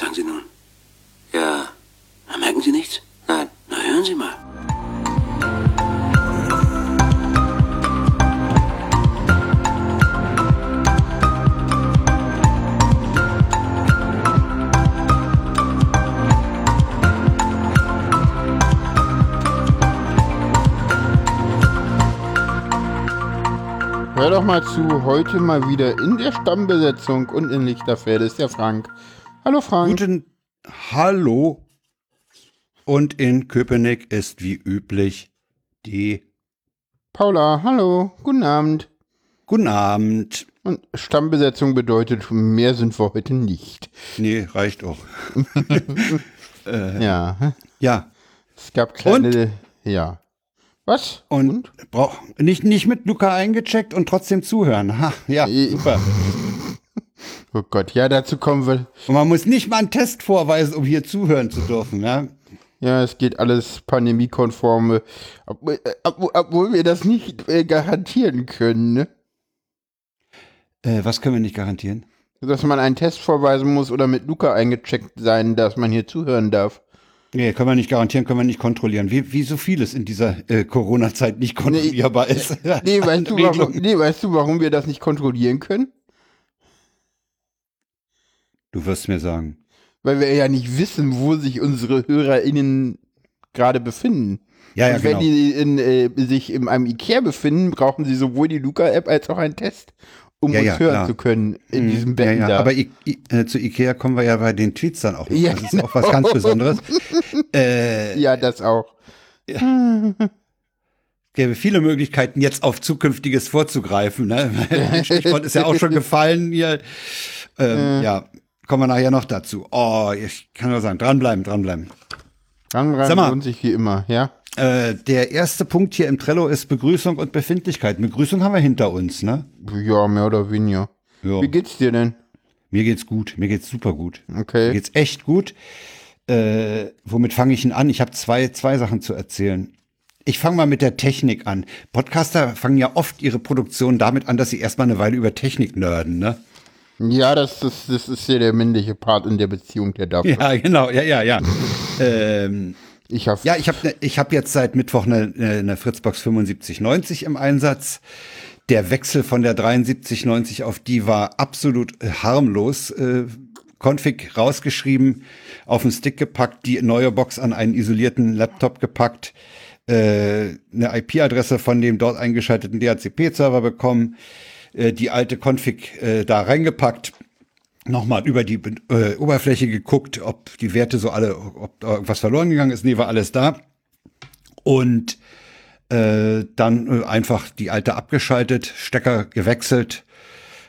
sagen Sie nun? Ja. Na, merken Sie nichts? Nein. Na, hören Sie mal. Hör doch mal zu, heute mal wieder in der Stammbesetzung und in Lichterfeld ist der Frank. Hallo Frank. Guten Hallo. Und in Köpenick ist wie üblich die Paula, hallo, guten Abend. Guten Abend. Und Stammbesetzung bedeutet, mehr sind wir heute nicht. Nee, reicht auch. Ja, Ja. es gab kleine, ja. Was? Und, brauch nicht, nicht mit Luca eingecheckt und trotzdem zuhören. Ha, ja, super. Oh Gott, ja, dazu kommen wir. Und man muss nicht mal einen Test vorweisen, um hier zuhören zu dürfen. Ja? Ja, es geht alles pandemiekonforme, obwohl, äh, obwohl, wir das nicht äh, garantieren können, ne? Äh, was können wir nicht garantieren? Dass man einen Test vorweisen muss oder mit Luca eingecheckt sein, dass man hier zuhören darf. Nee, können wir nicht garantieren, können wir nicht kontrollieren. Wie, wie so vieles in dieser äh, Corona-Zeit nicht kontrollierbar ist. Nee weißt, du, warum, nee, weißt du, warum wir das nicht kontrollieren können? Du wirst mir sagen. Weil wir ja nicht wissen, wo sich unsere HörerInnen gerade befinden. Ja, ja, Und wenn genau. die in, äh, sich in einem Ikea befinden, brauchen sie sowohl die Luca-App als auch einen Test, um Ja, uns ja, hören klar. zu können in Mhm. diesem Betten ja, ja. Aber I I äh, zu Ikea kommen wir ja bei den Tweets dann auch. noch. Ja, das ist genau. auch was ganz Besonderes. äh, ja, das auch. gäbe viele Möglichkeiten, jetzt auf Zukünftiges vorzugreifen. Ne? Stichwort ist ja auch schon gefallen hier. Ähm, ja, kommen wir nachher noch dazu. Oh, ich kann nur sagen, dranbleiben, dranbleiben. Dran, dran Sag mal. lohnt sich wie immer, ja? Äh, der erste Punkt hier im Trello ist Begrüßung und Befindlichkeit. Begrüßung haben wir hinter uns, ne? Ja, mehr oder weniger. Ja. Wie geht's dir denn? Mir geht's gut, mir geht's super gut. Mir Okay. geht's echt gut. Äh, womit fange ich denn an? Ich habe zwei, zwei Sachen zu erzählen. Ich fange mal mit der Technik an. Podcaster fangen ja oft ihre Produktion damit an, dass sie erstmal eine Weile über Technik nerden, ne? Ja, das, das, das ist ja der männliche Part in der Beziehung, der darf. Ja, genau, ja, ja, ja. ähm, Ich hoffe. ja, ich habe ne, ich hab jetzt seit Mittwoch eine, eine Fritzbox 7590 im Einsatz. Der Wechsel von der 7390 auf die war absolut äh, harmlos. Äh, Config rausgeschrieben, auf den Stick gepackt, die neue Box an einen isolierten Laptop gepackt, äh, eine IP-Adresse von dem dort eingeschalteten DHCP-Server bekommen, äh, die alte Config äh, da reingepackt, nochmal über die äh, Oberfläche geguckt, ob die Werte so alle, ob da irgendwas verloren gegangen ist. Nee, war alles da. Und äh, dann äh, einfach die alte abgeschaltet, Stecker gewechselt,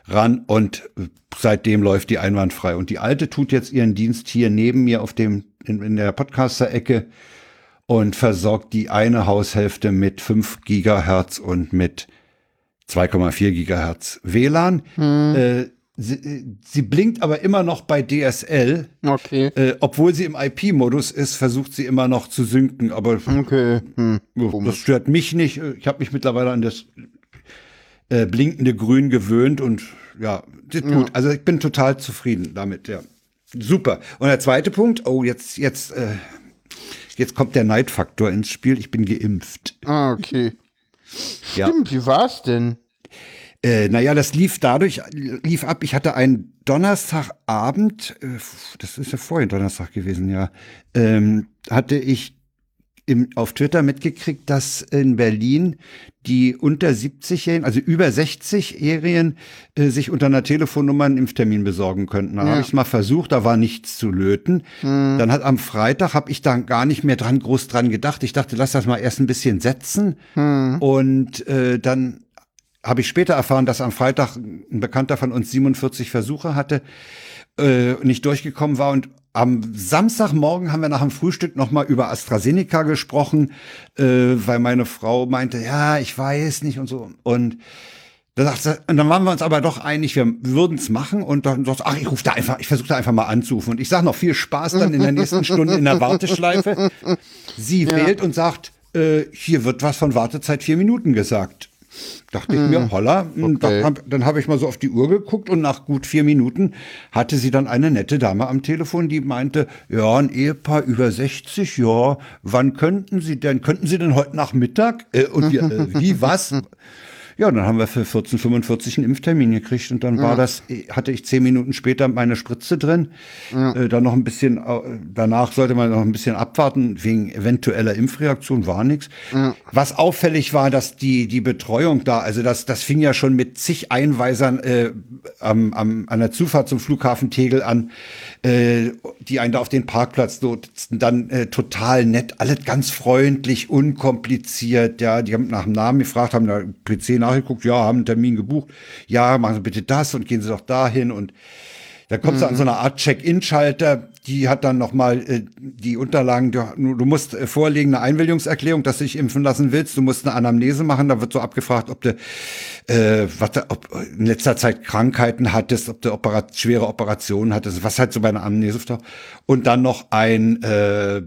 ran und äh, seitdem läuft die einwandfrei. Und die alte tut jetzt ihren Dienst hier neben mir auf dem, in, in der Podcaster-Ecke und versorgt die eine Haushälfte mit 5 Gigahertz und mit 2,4 Gigahertz WLAN. Äh, sie, sie blinkt aber immer noch bei DSL. Okay. Äh, obwohl sie im IP-Modus ist, versucht sie immer noch zu synken, aber Okay. Hm. das stört mich nicht. Ich habe mich mittlerweile an das äh, blinkende Grün gewöhnt und ja, ist gut. Also ich bin total zufrieden damit, ja. Super. Und der zweite Punkt, oh, jetzt, jetzt, äh, jetzt kommt der Neidfaktor ins Spiel. Ich bin geimpft. Ah, okay. Ja. Stimmt, wie war's denn? Äh, naja, das lief dadurch, lief ab. Ich hatte einen Donnerstagabend, äh, das ist ja vorhin Donnerstag gewesen, ja, ähm, hatte ich im, auf Twitter mitgekriegt, dass in Berlin die unter 70-Jährigen, also über 60-Jährigen, äh, sich unter einer Telefonnummer einen Impftermin besorgen könnten. Da habe ich es mal versucht, da war nichts zu löten. Dann hat am Freitag, habe ich da gar nicht mehr dran groß dran gedacht. Ich dachte, lass das mal erst ein bisschen setzen. Und äh, dann habe ich später erfahren, dass am Freitag ein Bekannter von uns 47 Versuche hatte, äh, nicht durchgekommen war. Und am Samstagmorgen haben wir nach dem Frühstück nochmal über AstraZeneca gesprochen, äh, weil meine Frau meinte, ja, ich weiß nicht und so. Und da sagt sie, und dann waren wir uns aber doch einig, wir würden es machen und dann sagt sie, ach, ich rufe da einfach, ich versuche da einfach mal anzurufen. Und ich sage noch viel Spaß dann in der nächsten Stunde in der Warteschleife. Sie wählt und sagt, äh, hier wird was von Wartezeit vier Minuten gesagt. Dachte ich mir, holla, Okay. dann hab- dann habe ich mal so auf die Uhr geguckt und nach gut vier Minuten hatte sie dann eine nette Dame am Telefon, die meinte, ja, ein Ehepaar über 60, ja, wann könnten Sie denn, könnten Sie denn heute Nachmittag? Äh, und wir, äh, wie, was? Ja, dann haben wir für 1445 einen Impftermin gekriegt und dann war das, äh, hatte ich zehn Minuten später meine Spritze drin. Äh, dann noch ein bisschen, äh, danach sollte man noch ein bisschen abwarten, wegen eventueller Impfreaktion war nichts. Was auffällig war, dass die, die Betreuung da, also das, das fing ja schon mit zig Einweisern äh, am, am, an der Zufahrt zum Flughafen Tegel an, äh, die einen da auf den Parkplatz nutzten, dann äh, total nett, alles ganz freundlich, unkompliziert, ja, die haben nach dem Namen gefragt, haben da PC nachgeguckt, ja, haben einen Termin gebucht, ja, machen Sie bitte das und gehen Sie doch dahin. Und da kommst du an so eine Art Check-in-Schalter, die hat dann nochmal äh, die Unterlagen, du, du musst äh, vorlegen eine Einwilligungserklärung, dass du dich impfen lassen willst, du musst eine Anamnese machen, da wird so abgefragt, ob du äh, was, ob in letzter Zeit Krankheiten hattest, ob du Operat schwere Operationen hattest, was halt so bei einer Anamnese. Und dann noch ein, äh,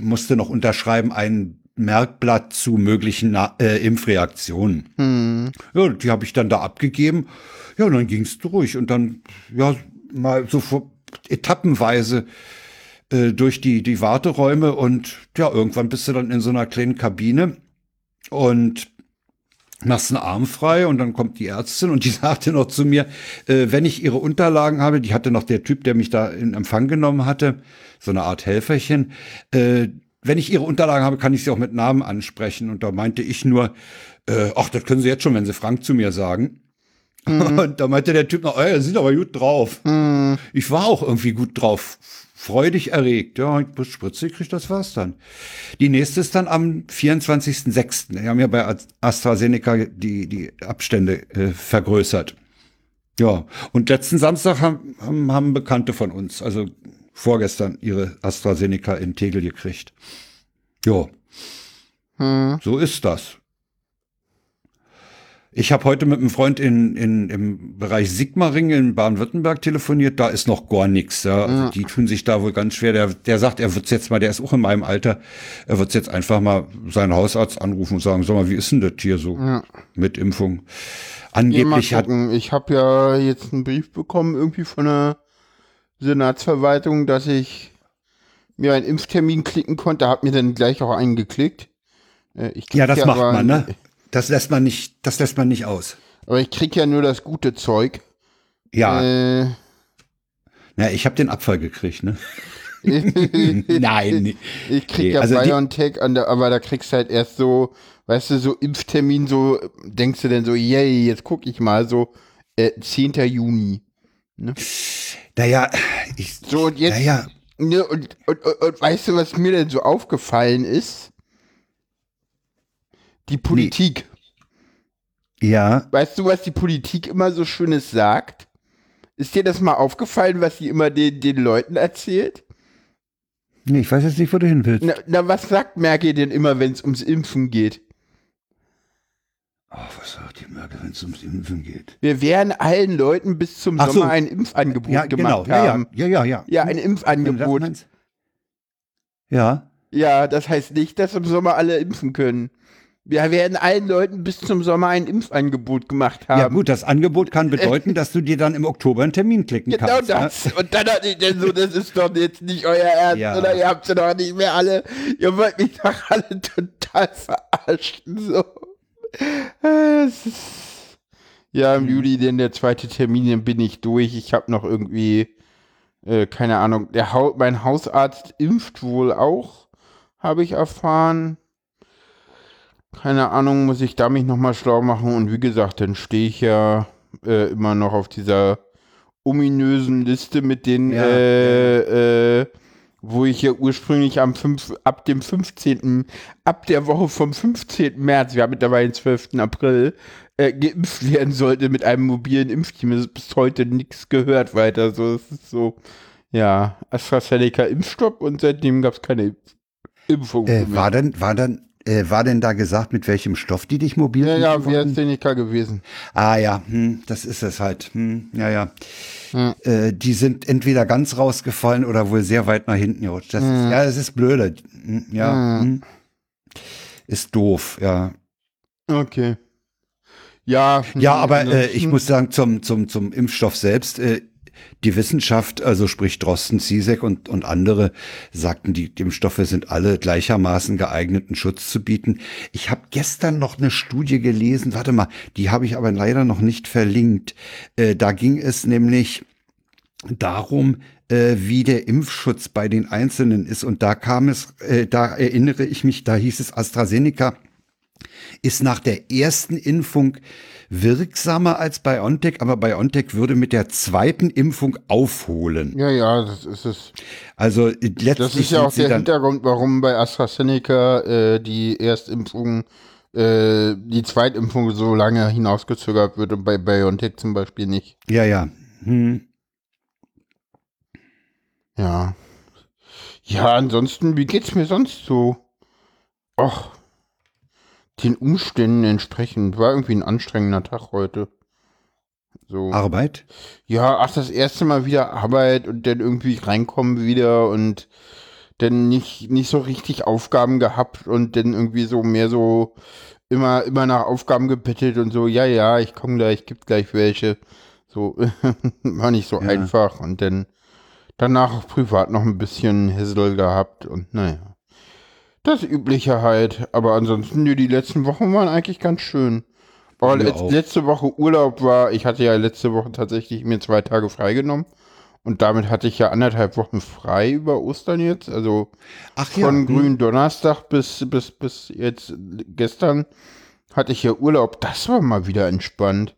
musste noch unterschreiben, ein Merkblatt zu möglichen äh, Impfreaktionen. Ja, die habe ich dann da abgegeben. Ja, und dann ging's durch. Und dann, ja, mal so vor, etappenweise äh, durch die, die Warteräume und ja, irgendwann bist du dann in so einer kleinen Kabine und machst einen Arm frei und dann kommt die Ärztin und die sagte noch zu mir, äh, wenn ich ihre Unterlagen habe, die hatte noch der Typ, der mich da in Empfang genommen hatte, so eine Art Helferchen, äh, wenn ich ihre Unterlagen habe, kann ich sie auch mit Namen ansprechen. Und da meinte ich nur, äh, ach, das können Sie jetzt schon, wenn Sie Frank zu mir sagen. Und da meinte der Typ noch, ey, Sie sind aber gut drauf. Ich war auch irgendwie gut drauf. Freudig erregt. Ja, ich hab Spritze gekriegt, das war's dann. Die nächste ist dann am 24.06. Wir haben ja bei AstraZeneca die, die Abstände äh, vergrößert. Ja, und letzten Samstag haben, haben, haben Bekannte von uns, also vorgestern, ihre AstraZeneca in Tegel gekriegt. Ja, Hm. so ist das. Ich habe heute mit einem Freund in, in, im Bereich Sigmaring in Baden-Württemberg telefoniert. Da ist noch gar nichts. Ja. Also Die tun sich da wohl ganz schwer. Der, der sagt, er wird's jetzt mal, der ist auch in meinem Alter, er wird's jetzt einfach mal seinen Hausarzt anrufen und sagen, sag mal, wie ist denn das hier so mit Impfung? Angeblich hat. Ich habe ja jetzt einen Brief bekommen, irgendwie von der Senatsverwaltung, dass ich mir einen Impftermin klicken konnte. Hab mir dann gleich auch einen geklickt. Äh, ja, das macht aber- man, ne? Das lässt man nicht, das lässt man nicht aus. Aber ich krieg ja nur das gute Zeug. Ja, Äh, ja ich habe den Abfall gekriegt, ne? Nein. Ich krieg Nee, ja also BioNTech, an der, aber da kriegst du halt erst so, weißt du, so Impftermin, so denkst du denn so, yay, jetzt guck ich mal, so äh, 10. Juni. Naja, ich, So, und jetzt, naja, ne, und, und, und, und weißt du, was mir denn so aufgefallen ist? Die Politik. ja, Weißt du, was die Politik immer so Schönes sagt? Ist dir das mal aufgefallen, was sie immer den, den Leuten erzählt? nee, ich weiß jetzt nicht, wo du hin willst. Na, na was sagt Merkel denn immer, wenn es ums Impfen geht? Oh, was die Merkel, wenn es ums Impfen geht? Wir werden allen Leuten bis zum Ach so. Sommer ein Impfangebot Ja, gemacht genau, ja, ja, haben. ja, ja, ja. Ja, ein Impfangebot. Ja, Ja, das heißt nicht, dass im Sommer alle impfen können. Wir werden allen Leuten bis zum Sommer ein Impfangebot gemacht haben. ja gut, das Angebot kann bedeuten, dass du dir dann im Oktober einen Termin klicken Genau kannst. ne? das. Und dann hat ich denn so, das ist doch jetzt nicht euer Ernst, Ja. oder? Ihr habt sie doch nicht mehr alle, ihr wollt mich doch alle total verarschen, so. Ja, im Juli denn der zweite Termin, dann bin ich durch. Ich habe noch irgendwie, äh, keine Ahnung, der Hau mein Hausarzt impft wohl auch, habe ich erfahren. Keine Ahnung, muss ich da mich nochmal schlau machen. Und wie gesagt, dann stehe ich ja äh, immer noch auf dieser ominösen Liste mit den, Ja, äh, äh, wo ich ja ursprünglich am 5, ab dem 15., ab der Woche vom 15. März, wir haben mittlerweile den 12. April, äh, geimpft werden sollte mit einem mobilen Impfteam. Es ist bis heute nichts gehört weiter. So, es ist so, ja, AstraZeneca Impfstopp und seitdem gab es keine Impf Impfung. Äh, war denn, war denn, äh, war denn da gesagt, mit welchem Stoff die dich mobil ja, ja, wäre? AstraZeneca gewesen. Ah ja, hm, das ist es halt. Hm, ja, ja. Hm. Äh, die sind entweder ganz rausgefallen oder wohl sehr weit nach hinten gerutscht. Das ist, ja, das ist blöde. Hm, Ja, hm. ist doof, ja. Okay. Ja, Ja, aber äh, ansonsten- ich muss sagen, zum, zum, zum Impfstoff selbst, äh, die Wissenschaft, also sprich Drosten, Zizek und, und andere, sagten, die, Impfstoffe sind alle gleichermaßen geeignet, einen Schutz zu bieten. Ich habe gestern noch eine Studie gelesen, warte mal, die habe ich aber leider noch nicht verlinkt. Äh, da ging es nämlich darum, äh, wie der Impfschutz bei den Einzelnen ist. Und da kam es, äh, da erinnere ich mich, da hieß es AstraZeneca ist nach der ersten Impfung wirksamer als BioNTech, aber BioNTech würde mit der zweiten Impfung aufholen. Ja, ja, das ist es. Also letztlich Das ist ja auch der Hintergrund, warum bei AstraZeneca äh, die Erstimpfung, äh, die Zweitimpfung so lange hinausgezögert wird und bei BioNTech zum Beispiel nicht. ja, ja. Hm. Ja. Ja, ansonsten, wie geht's mir sonst so? Och, den Umständen entsprechend. War irgendwie ein anstrengender Tag heute. So. Arbeit? Ja, ach, das erste Mal wieder Arbeit und dann irgendwie reinkommen wieder und dann nicht, nicht so richtig Aufgaben gehabt und dann irgendwie so mehr so immer, immer nach Aufgaben gebettelt und so, ja, ja, ich komme gleich, gibt gleich welche. So, war nicht so Ja. einfach und dann danach privat noch ein bisschen Hissel gehabt und naja. Das Übliche halt, aber ansonsten, die letzten Wochen waren eigentlich ganz schön. Letz, auch. letzte Woche Urlaub war, ich hatte ja letzte Woche tatsächlich mir zwei Tage freigenommen und damit hatte ich ja anderthalb Wochen frei über Ostern jetzt, also Ach von hm. grünen Donnerstag bis, bis, bis jetzt gestern hatte ich ja Urlaub. Das war mal wieder entspannt.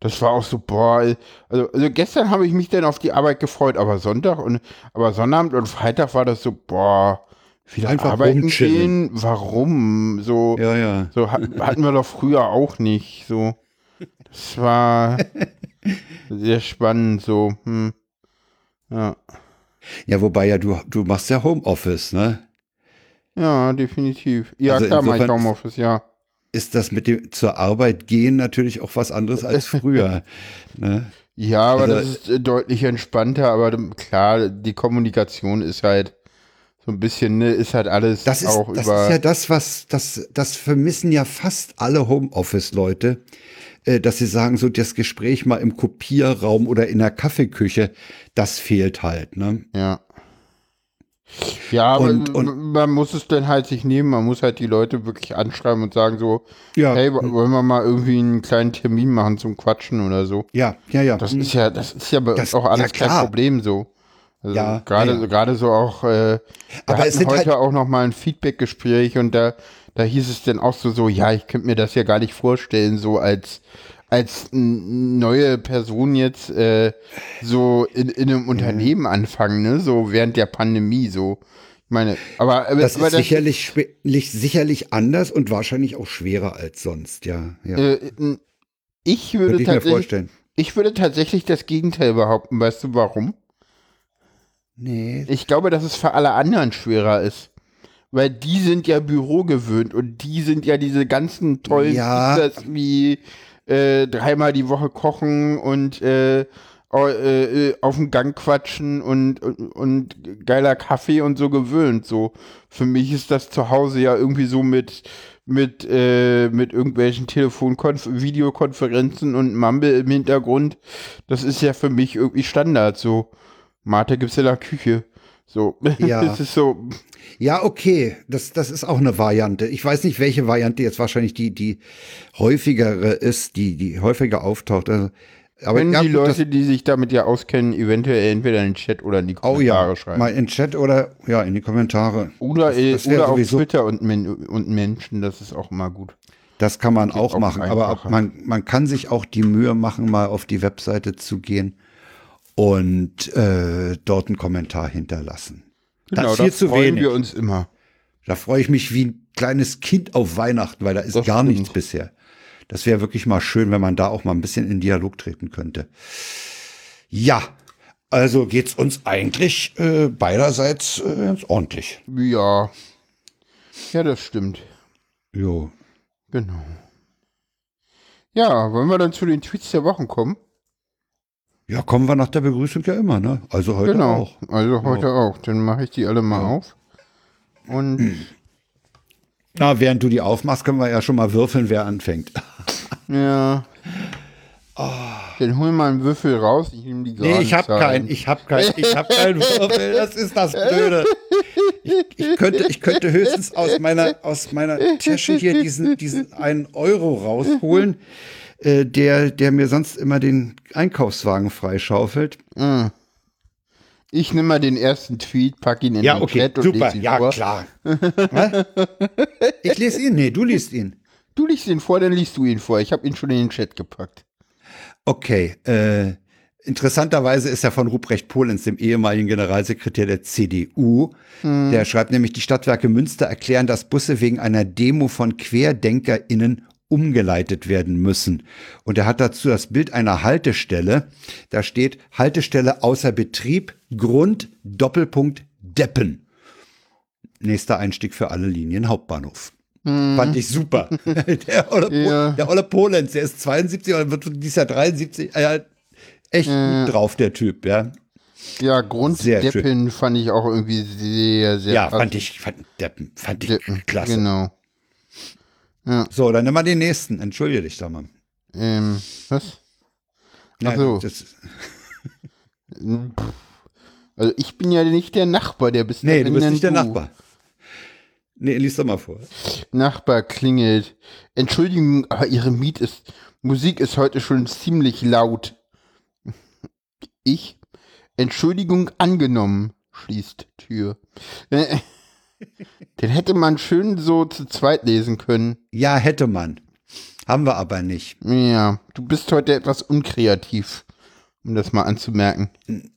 Das war auch so, boah, also, also gestern habe ich mich dann auf die Arbeit gefreut, aber Sonntag und, aber Sonnabend und Freitag war das so, boah, wieder Einfach arbeiten gehen? Warum? So, Ja, ja. so hat, hatten wir doch früher auch nicht, so. Das war sehr spannend, so, hm. Ja. Ja, wobei ja du, du machst ja Homeoffice, ne? Ja, definitiv. Ja, Also klar, insofern- Homeoffice, ja. Ist das mit dem zur Arbeit gehen natürlich auch was anderes als früher. ne? Ja, aber Also- das ist deutlich entspannter, aber klar, die Kommunikation ist halt so ein bisschen, ne, ist halt alles Das ist, auch das über. ist ja das, was, das, das vermissen ja fast alle Homeoffice-Leute, äh, dass sie sagen, so das Gespräch mal im Kopierraum oder in der Kaffeeküche, das fehlt halt, ne? ja. Ja, Und- und- man muss es dann halt sich nehmen, man muss halt die Leute wirklich anschreiben und sagen so, Ja, hey, wo- wollen wir mal irgendwie einen kleinen Termin machen zum Quatschen oder so. ja, ja, ja. Das ist ja, das ist ja bei Das- uns auch alles ja, kein Problem so. Also Ja, gerade ja, gerade so auch. Äh, wir Aber es sind heute halt- auch noch mal ein Feedback-Gespräch und da da hieß es dann auch so so, ja, ich könnte mir das ja gar nicht vorstellen, so als als neue Person jetzt äh, so in, in einem Unternehmen anfangen, ne, so während der Pandemie so. Ich meine, aber, aber Das aber ist sicherlich, schwer- sicherlich anders und wahrscheinlich auch schwerer als sonst, ja. ja. äh, ich würde ich mir tatsächlich vorstellen. ich würde tatsächlich das Gegenteil behaupten, weißt du warum? Nee. Ich glaube, dass es für alle anderen schwerer ist. Weil die sind ja Büro gewöhnt und die sind ja diese ganzen tollen Ja. Features wie äh, dreimal die Woche kochen und äh, äh, äh, auf dem Gang quatschen und, und, und geiler Kaffee und so gewöhnt. So für mich ist das zu Hause ja irgendwie so mit mit äh, mit irgendwelchen Telefonkonf Videokonferenzen und Mumble im Hintergrund. Das ist ja für mich irgendwie Standard. So Mate gibt's in der Küche. So, Ja. es ist so, Ja, okay, das, das ist auch eine Variante. Ich weiß nicht, welche Variante jetzt wahrscheinlich die, die häufigere ist, die, die häufiger auftaucht. Also, aber wenn ja, die gut, das- Leute, die sich damit ja auskennen, eventuell entweder in den Chat oder in die Oh Kommentare ja, schreiben. mal in Chat oder ja, in die Kommentare. oder äh, das wär oder auf Twitter und, und Menschen, das ist auch immer gut. Das kann man auch auch machen, aber einfacher. man, man kann sich auch die Mühe machen, mal auf die Webseite zu gehen und äh, dort einen Kommentar hinterlassen. Genau, das ist da viel zu freuen wenig. wir uns immer. Da freue ich mich wie ein kleines Kind auf Weihnachten, weil da ist Das gar stimmt. nichts bisher. Das wäre wirklich mal schön, wenn man da auch mal ein bisschen in Dialog treten könnte. Ja, also geht's uns eigentlich äh, beiderseits äh, ganz ordentlich. Ja. Ja, das stimmt. Jo. Genau. Ja, wollen wir dann zu den Tweets der Wochen kommen? Ja, kommen wir nach der Begrüßung ja immer, ne? Also heute genau. auch. Also heute auch. Dann mache ich die alle mal auf. Und Na, während du die aufmachst, können wir ja schon mal würfeln, wer anfängt. Ja. Dann hol mal einen Würfel raus. Ich nehme die Nee, ich habe keinen, ich habe keinen, ich habe keinen Würfel. Das ist das Blöde. Ich, ich, könnte, ich könnte höchstens aus meiner, aus meiner Tasche hier diesen, diesen einen Euro rausholen, äh, der, der mir sonst immer den Einkaufswagen freischaufelt. Ich nehme mal den ersten Tweet, pack ihn in Ja, den okay, Chat und super, lese ihn ja vor. klar. Ich lese ihn, nee, du liest ihn. Du liest ihn vor, dann liest du ihn vor. Ich habe ihn schon in den Chat gepackt. Okay, äh, interessanterweise ist er von Ruprecht Polenz, dem ehemaligen Generalsekretär der CDU. Der schreibt nämlich, die Stadtwerke Münster erklären, dass Busse wegen einer Demo von QuerdenkerInnen umgeleitet werden müssen. Und er hat dazu das Bild einer Haltestelle. Da steht Haltestelle außer Betrieb, Grund, Doppelpunkt, Deppen. Nächster Einstieg für alle Linien Hauptbahnhof. Fand ich super. der, Olle Ja. der Olle Polenz, der ist 72 oder wird dieses Jahr 73. Äh, echt gut drauf, der Typ, ja. Ja, Grund Sehr schön. Deppen fand ich auch irgendwie sehr, sehr Ja, fand ich, fand, Deppen, fand ich Deppen, klasse. Genau. So, dann nimm mal den nächsten. Entschuldige dich doch mal. Ähm, was? Ja, Ach so. das, Also ich bin ja nicht der Nachbar, der bist nee, ja du bist nicht der Nachbar. Nee, lies doch mal vor. Nachbar klingelt. Entschuldigung, aber Ihre Miet ist, Musik ist heute schon ziemlich laut. Ich? Entschuldigung angenommen, schließt Tür. Den hätte man schön so zu zweit lesen können. Ja, hätte man. Haben wir aber nicht. Ja, du bist heute etwas unkreativ, um das mal anzumerken.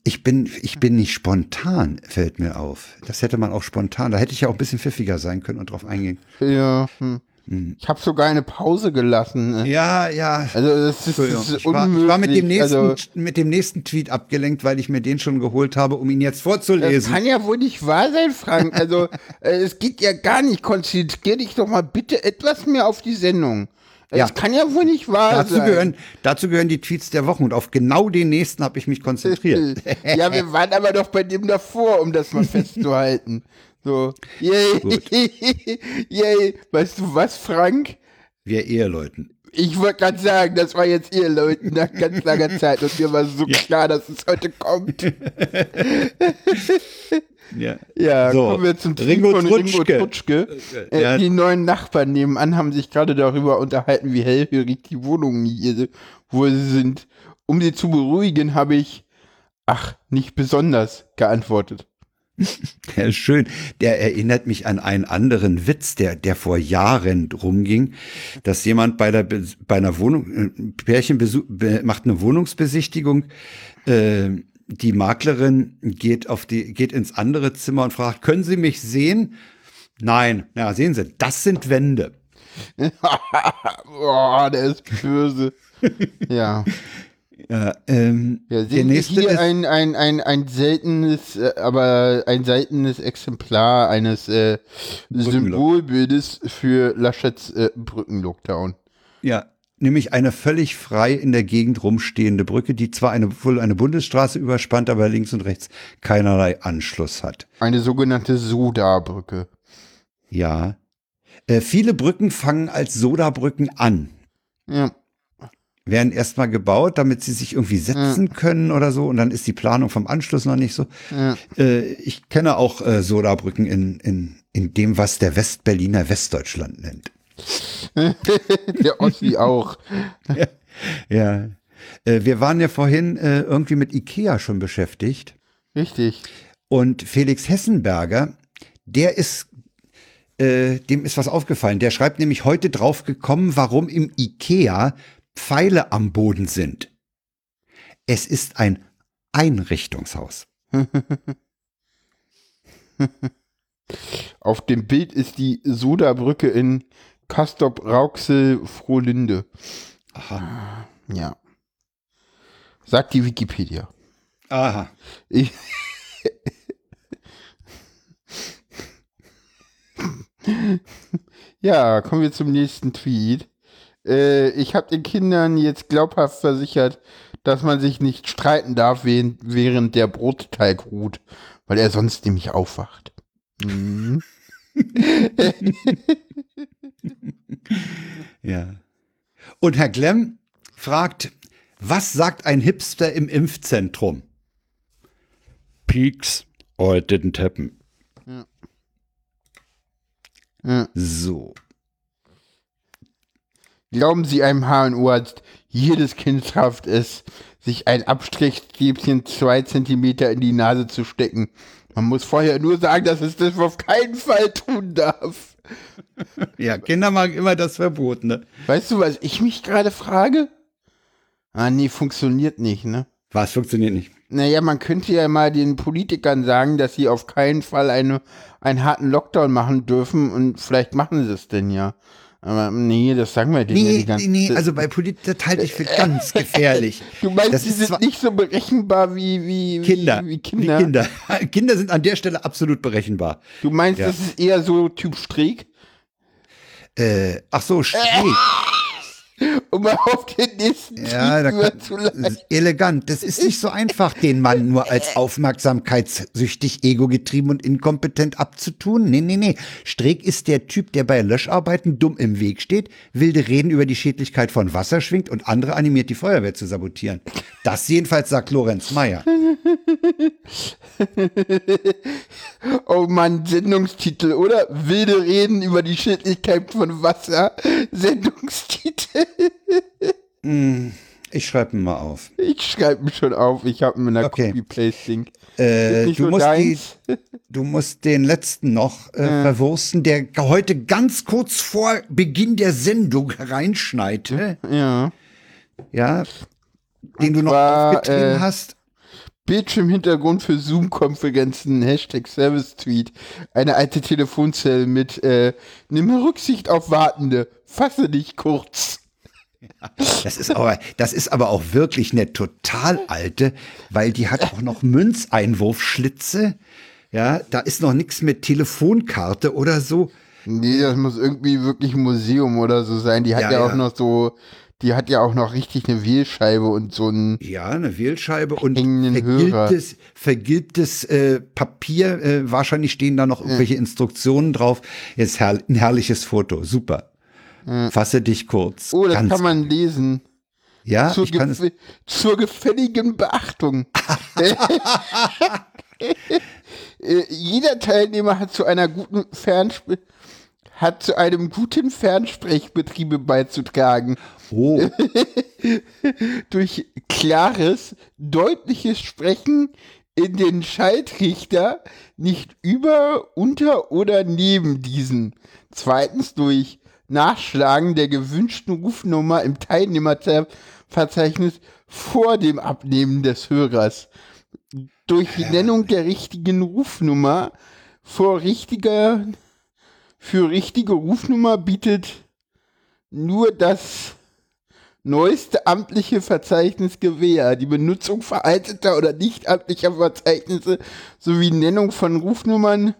Ich bin, ich bin nicht spontan, fällt mir auf. Das hätte man auch spontan. Da hätte ich ja auch ein bisschen pfiffiger sein können und drauf eingehen. Ja, hm. Ich habe sogar eine Pause gelassen. ne? Ja, ja. Also das ist, das ist Ich war, unmöglich. ich war mit, dem nächsten, also, mit dem nächsten Tweet abgelenkt, weil ich mir den schon geholt habe, um ihn jetzt das vorzulesen. kann ja wohl nicht wahr sein, Frank. Also äh, es geht ja gar nicht. Konzentrier dich doch mal bitte etwas mehr auf die Sendung. Es Ja. kann ja wohl nicht wahr Dazu sein. gehören, dazu gehören die Tweets der Woche und auf genau den nächsten habe ich mich konzentriert. ja, wir waren aber doch bei dem davor, um das mal festzuhalten. So, yay, yay. Weißt du was, Frank? Wir Eheleuten. Ich wollte gerade sagen, das war jetzt ihr Leute nach ganz langer Zeit und mir war so klar, dass es heute kommt. Ja. Ja, So, kommen wir zum Ringo von Ringo Trutschke. Trutschke. Äh, Ja. Die neuen Nachbarn nebenan haben sich gerade darüber unterhalten, wie hellhörig die Wohnungen hier wohl sind. Um sie zu beruhigen, habe ich, ach, nicht besonders, geantwortet. Ja, schön. Der erinnert mich an einen anderen Witz, der, der vor Jahren rumging, dass jemand bei der, Be- bei einer Wohnung, äh, ein Pärchen besuch, be, macht eine Wohnungsbesichtigung, äh, die Maklerin geht auf die, geht ins andere Zimmer und fragt, können Sie mich sehen? Nein. Ja, sehen Sie, das sind Wände. Boah, der ist böse. ja. Ja, ähm, Ja, der nächste hier ist, ein, ein, ein, ein seltenes, äh, aber ein seltenes Exemplar eines äh, Symbolbildes für Laschets äh, Brückenlockdown. Ja, nämlich eine völlig frei in der Gegend rumstehende Brücke, die zwar eine, wohl eine Bundesstraße überspannt, aber links und rechts keinerlei Anschluss hat. Eine sogenannte Soda-Brücke. Ja. Äh, viele Brücken fangen als Sodabrücken an. Ja. Werden erstmal gebaut, damit sie sich irgendwie setzen können oder so. Und dann ist die Planung vom Anschluss noch nicht so. Ja. Äh, ich kenne auch äh, Sodabrücken in, in, in dem, was der Westberliner Westdeutschland nennt. Der Ossi auch. Ja. Äh, wir waren ja vorhin äh, irgendwie mit Ikea schon beschäftigt. Richtig. Und Felix Hessenberger, der ist, äh, dem ist was aufgefallen. Der schreibt nämlich heute drauf gekommen, warum im Ikea Pfeile am Boden sind. Es ist ein Einrichtungshaus. Auf dem Bild ist die Soda-Brücke in Kastrop-Rauxel-Frohlinde. Aha. Ja. Sagt die Wikipedia. Aha. Ich ja, kommen wir zum nächsten Tweet. Äh, ich habe den Kindern jetzt glaubhaft versichert, dass man sich nicht streiten darf, während, der Brotteig ruht, weil er sonst nämlich aufwacht. Mhm. Ja. Und Herr Glemm fragt, was sagt ein Hipster im Impfzentrum? Peaks or it didn't happen. Ja. So. Glauben Sie einem HNO-Arzt, jedes Kind schafft es, sich ein Abstrichstäbchen zwei Zentimeter in die Nase zu stecken. Man muss vorher nur sagen, dass es das auf keinen Fall tun darf. Ja, Kinder machen immer das Verbotene. Weißt du, was ich mich gerade frage? Ah, nee, funktioniert nicht, ne? Was funktioniert nicht? Naja, man könnte ja mal den Politikern sagen, dass sie auf keinen Fall eine, einen harten Lockdown machen dürfen und vielleicht machen sie es denn ja. Aber nee, das sagen wir denen ja Nee, die ganze nee, also bei Politik das halte ich für ganz gefährlich. Du meinst, das die ist sind nicht so berechenbar wie, wie, Kinder. wie, wie Kinder. Wie Kinder. Kinder sind an der Stelle absolut berechenbar. Du meinst, Ja. das ist eher so Typ Streeck? Äh, ach so, Streeck. Um auf den nächsten Ja, kann, überzuleiten. elegant. Das ist nicht so einfach, den Mann nur als aufmerksamkeitssüchtig, egogetrieben und inkompetent abzutun. Nee, nee, nee. Streeck ist der Typ, der bei Löscharbeiten dumm im Weg steht, wilde Reden über die Schädlichkeit von Wasser schwingt und andere animiert, die Feuerwehr zu sabotieren. Das jedenfalls sagt Lorenz Meyer. Oh Mann, Sendungstitel, oder? Wilde Reden über die Schädlichkeit von Wasser. Sendungstitel. Ich schreibe ihn mal auf. Ich schreibe ihn schon auf. Ich habe ihn in der Okay. Copy-Paste-Ding. Äh, du, musst die, du musst den letzten noch äh, verwursten, der heute ganz kurz vor Beginn der Sendung reinschneite. Ja. Ja, den du noch zwar, aufgetrieben äh, hast. Bildschirmhintergrund für Zoom-Konferenzen, Hashtag Service-Tweet. Eine alte Telefonzelle mit äh, Nimm Rücksicht auf Wartende. Fasse dich kurz. Das ist aber, das ist aber auch wirklich eine total alte, weil die hat auch noch Münzeinwurfschlitze. Ja, da ist noch nichts mit Telefonkarte oder so. Nee, das muss irgendwie wirklich ein Museum oder so sein. Die hat Ja, ja, auch ja. noch so, die hat ja auch noch richtig eine Wählscheibe und so ein. Ja, eine Wählscheibe und vergilbtes, vergilbtes äh, Papier. Äh, wahrscheinlich stehen da noch irgendwelche Instruktionen drauf. Jetzt herr, ein herrliches Foto. Super. Fasse dich kurz. Oh, das Ganz- kann man lesen. Ja, zur, ich kann es. zur gefälligen Beachtung. Äh, Jeder Teilnehmer hat zu einer guten Fernsp hat zu einem guten Fernsprechbetriebe beizutragen. Oh, Durch klares, deutliches Sprechen in den Schaltrichter, nicht über, unter oder neben diesen. Zweitens durch Nachschlagen der gewünschten Rufnummer im Teilnehmerverzeichnis vor dem Abnehmen des Hörers. Durch die Nennung der richtigen Rufnummer vor richtiger, für richtige Rufnummer bietet nur das neueste amtliche Verzeichnis Gewähr, die Benutzung veralteter oder nicht amtlicher Verzeichnisse sowie Nennung von Rufnummern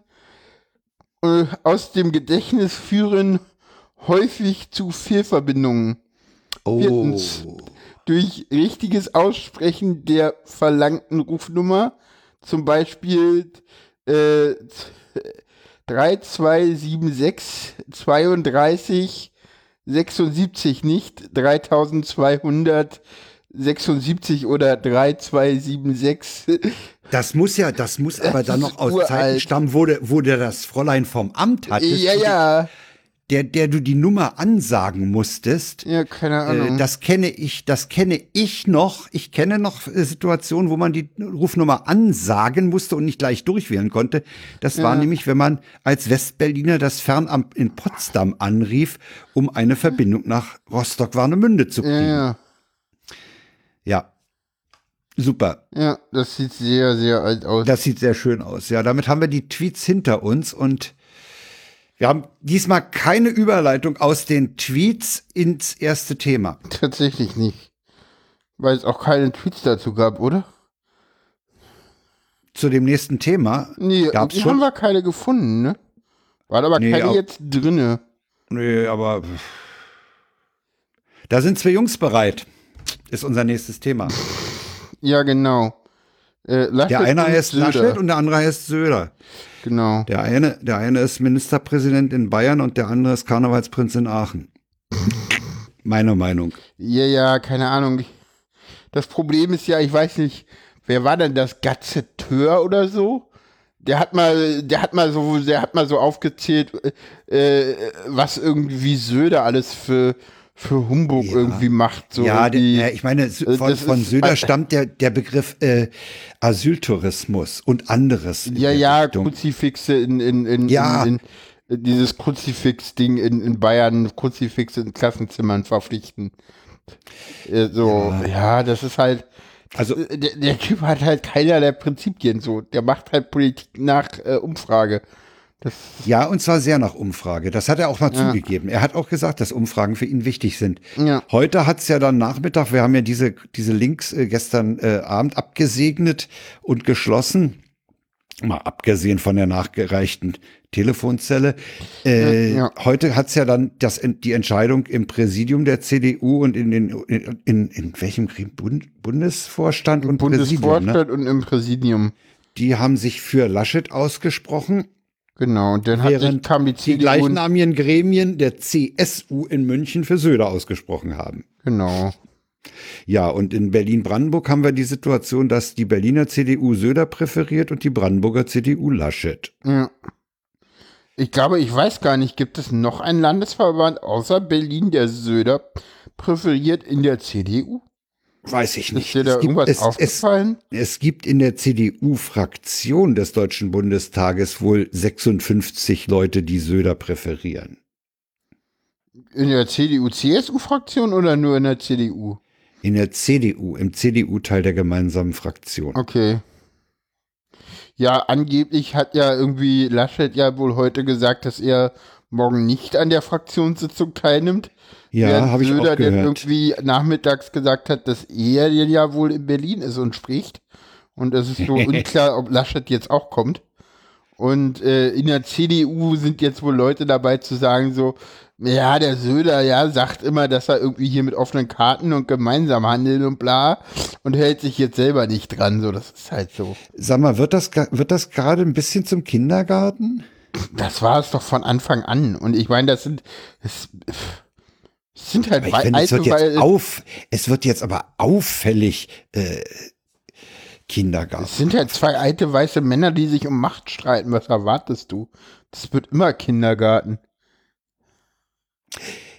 äh, aus dem Gedächtnis führen häufig zu Fehlverbindungen. oh. Viertens. Durch richtiges Aussprechen der verlangten Rufnummer, zum Beispiel äh, 3276 32 76 nicht 3276 oder 3276. Das muss ja, das muss aber Das dann noch aus uralt. Zeiten stammen, wo du, wo du das Fräulein vom Amt hattest, ja, ja. Der, der du die Nummer ansagen musstest. Ja, keine Äh, Ahnung. Das kenne ich, das kenne ich noch. Ich kenne noch äh, Situationen, wo man die Rufnummer ansagen musste und nicht gleich durchwählen konnte. Das war nämlich, wenn man als Westberliner das Fernamt in Potsdam anrief, um eine Verbindung nach Rostock-Warnemünde zu ja, kriegen. ja. ja. Super. Ja, das sieht sehr, sehr alt aus. Das sieht sehr schön aus. Ja, damit haben wir die Tweets hinter uns und wir haben diesmal keine Überleitung aus den Tweets ins erste Thema. Tatsächlich nicht. Weil es auch keine Tweets dazu gab, oder? Zu dem nächsten Thema Nee, gab's die schon. haben wir keine gefunden, ne? War aber Nee, keine jetzt drinne. Nee, aber da sind zwei Jungs bereit. Ist unser nächstes Thema. Ja, genau. Äh, Der eine heißt. Laschet und der andere heißt Söder. Genau. Der eine, der eine ist Ministerpräsident in Bayern und der andere ist Karnevalsprinz in Aachen. meine Meinung. Ja, ja, keine Ahnung. Das Problem ist ja, ich weiß nicht, wer war denn das Gazetteur oder so? Der hat mal, der hat mal so, der hat mal so aufgezählt, äh, was irgendwie Söder alles für für Humbug Ja. irgendwie macht. So ja, irgendwie. ja, ich meine, äh, von, von ist- Söder stammt der, der Begriff äh, Asyltourismus und anderes. Ja, ja, Richtung. Kruzifixe in, in, in, Ja. in, in dieses Kruzifix-Ding in, in Bayern, Kruzifixe in Klassenzimmern verpflichten. Äh, So, ja. das ist halt, Also, äh, der, der Typ hat halt keinerlei Prinzipien so. Der macht halt Politik nach äh, Umfrage. Das, ja, und zwar sehr nach Umfrage. Das hat er auch mal zugegeben. Er hat auch gesagt, dass Umfragen für ihn wichtig sind. Ja. Heute hat's ja dann Nachmittag, wir haben ja diese, diese Links äh, gestern äh, Abend abgesegnet und geschlossen. Mal abgesehen von der nachgereichten Telefonzelle. Äh, Ja, Heute hat's ja dann das, die Entscheidung im Präsidium der CDU und in den in, in, in welchem? Bund, Bundesvorstand und Präsidium. Ne? Bundesvorstand und im Präsidium. Die haben sich für Laschet ausgesprochen. Genau, und dann hat sich, kam die die CDU. gleichnamigen Gremien der CSU in München für Söder ausgesprochen haben. genau. Ja, und in Berlin-Brandenburg haben wir die Situation, dass die Berliner CDU Söder präferiert und die Brandenburger CDU Laschet. Ja. Ich glaube, ich weiß gar nicht, gibt es noch einen Landesverband außer Berlin, der Söder präferiert in der CDU? Weiß ich Ist nicht. dir da Es gibt, irgendwas es, es, aufgefallen? es gibt in der CDU-Fraktion des Deutschen Bundestages wohl 56 Leute, die Söder präferieren. In der CDU-CSU-Fraktion oder nur in der CDU? In der CDU, im CDU-Teil der gemeinsamen Fraktion. Okay. Ja, angeblich hat ja irgendwie Laschet ja wohl heute gesagt, dass er morgen nicht an der Fraktionssitzung teilnimmt. Ja, habe ich Söder auch gehört. irgendwie nachmittags gesagt hat, dass er ja wohl in Berlin ist und spricht. Und es ist so unklar, ob Laschet jetzt auch kommt. Und äh, in der CDU sind jetzt wohl Leute dabei zu sagen so, ja, der Söder, ja, sagt immer, dass er irgendwie hier mit offenen Karten und gemeinsam handelt und bla und hält sich jetzt selber nicht dran. So, das ist halt so. Sag mal, wird das, wird das gerade ein bisschen zum Kindergarten? Das war es doch von Anfang an. Und ich meine, das sind, das, das sind halt Aber ich finde, es wird alte, jetzt auf, es wird jetzt aber auffällig äh, Kindergarten. Es sind halt zwei alte weiße Männer, die sich um Macht streiten. Was erwartest du? Das wird immer Kindergarten.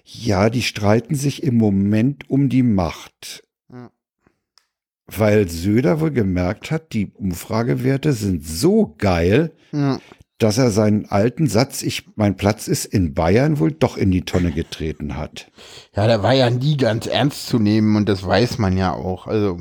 Ja, die streiten sich im Moment um die Macht. Ja. Weil Söder wohl gemerkt hat, die Umfragewerte sind so geil, Ja. Dass er seinen alten Satz, ich, mein Platz ist in Bayern, wohl doch in die Tonne getreten hat. ja, der war ja nie ganz ernst zu nehmen und das weiß man ja auch. Also,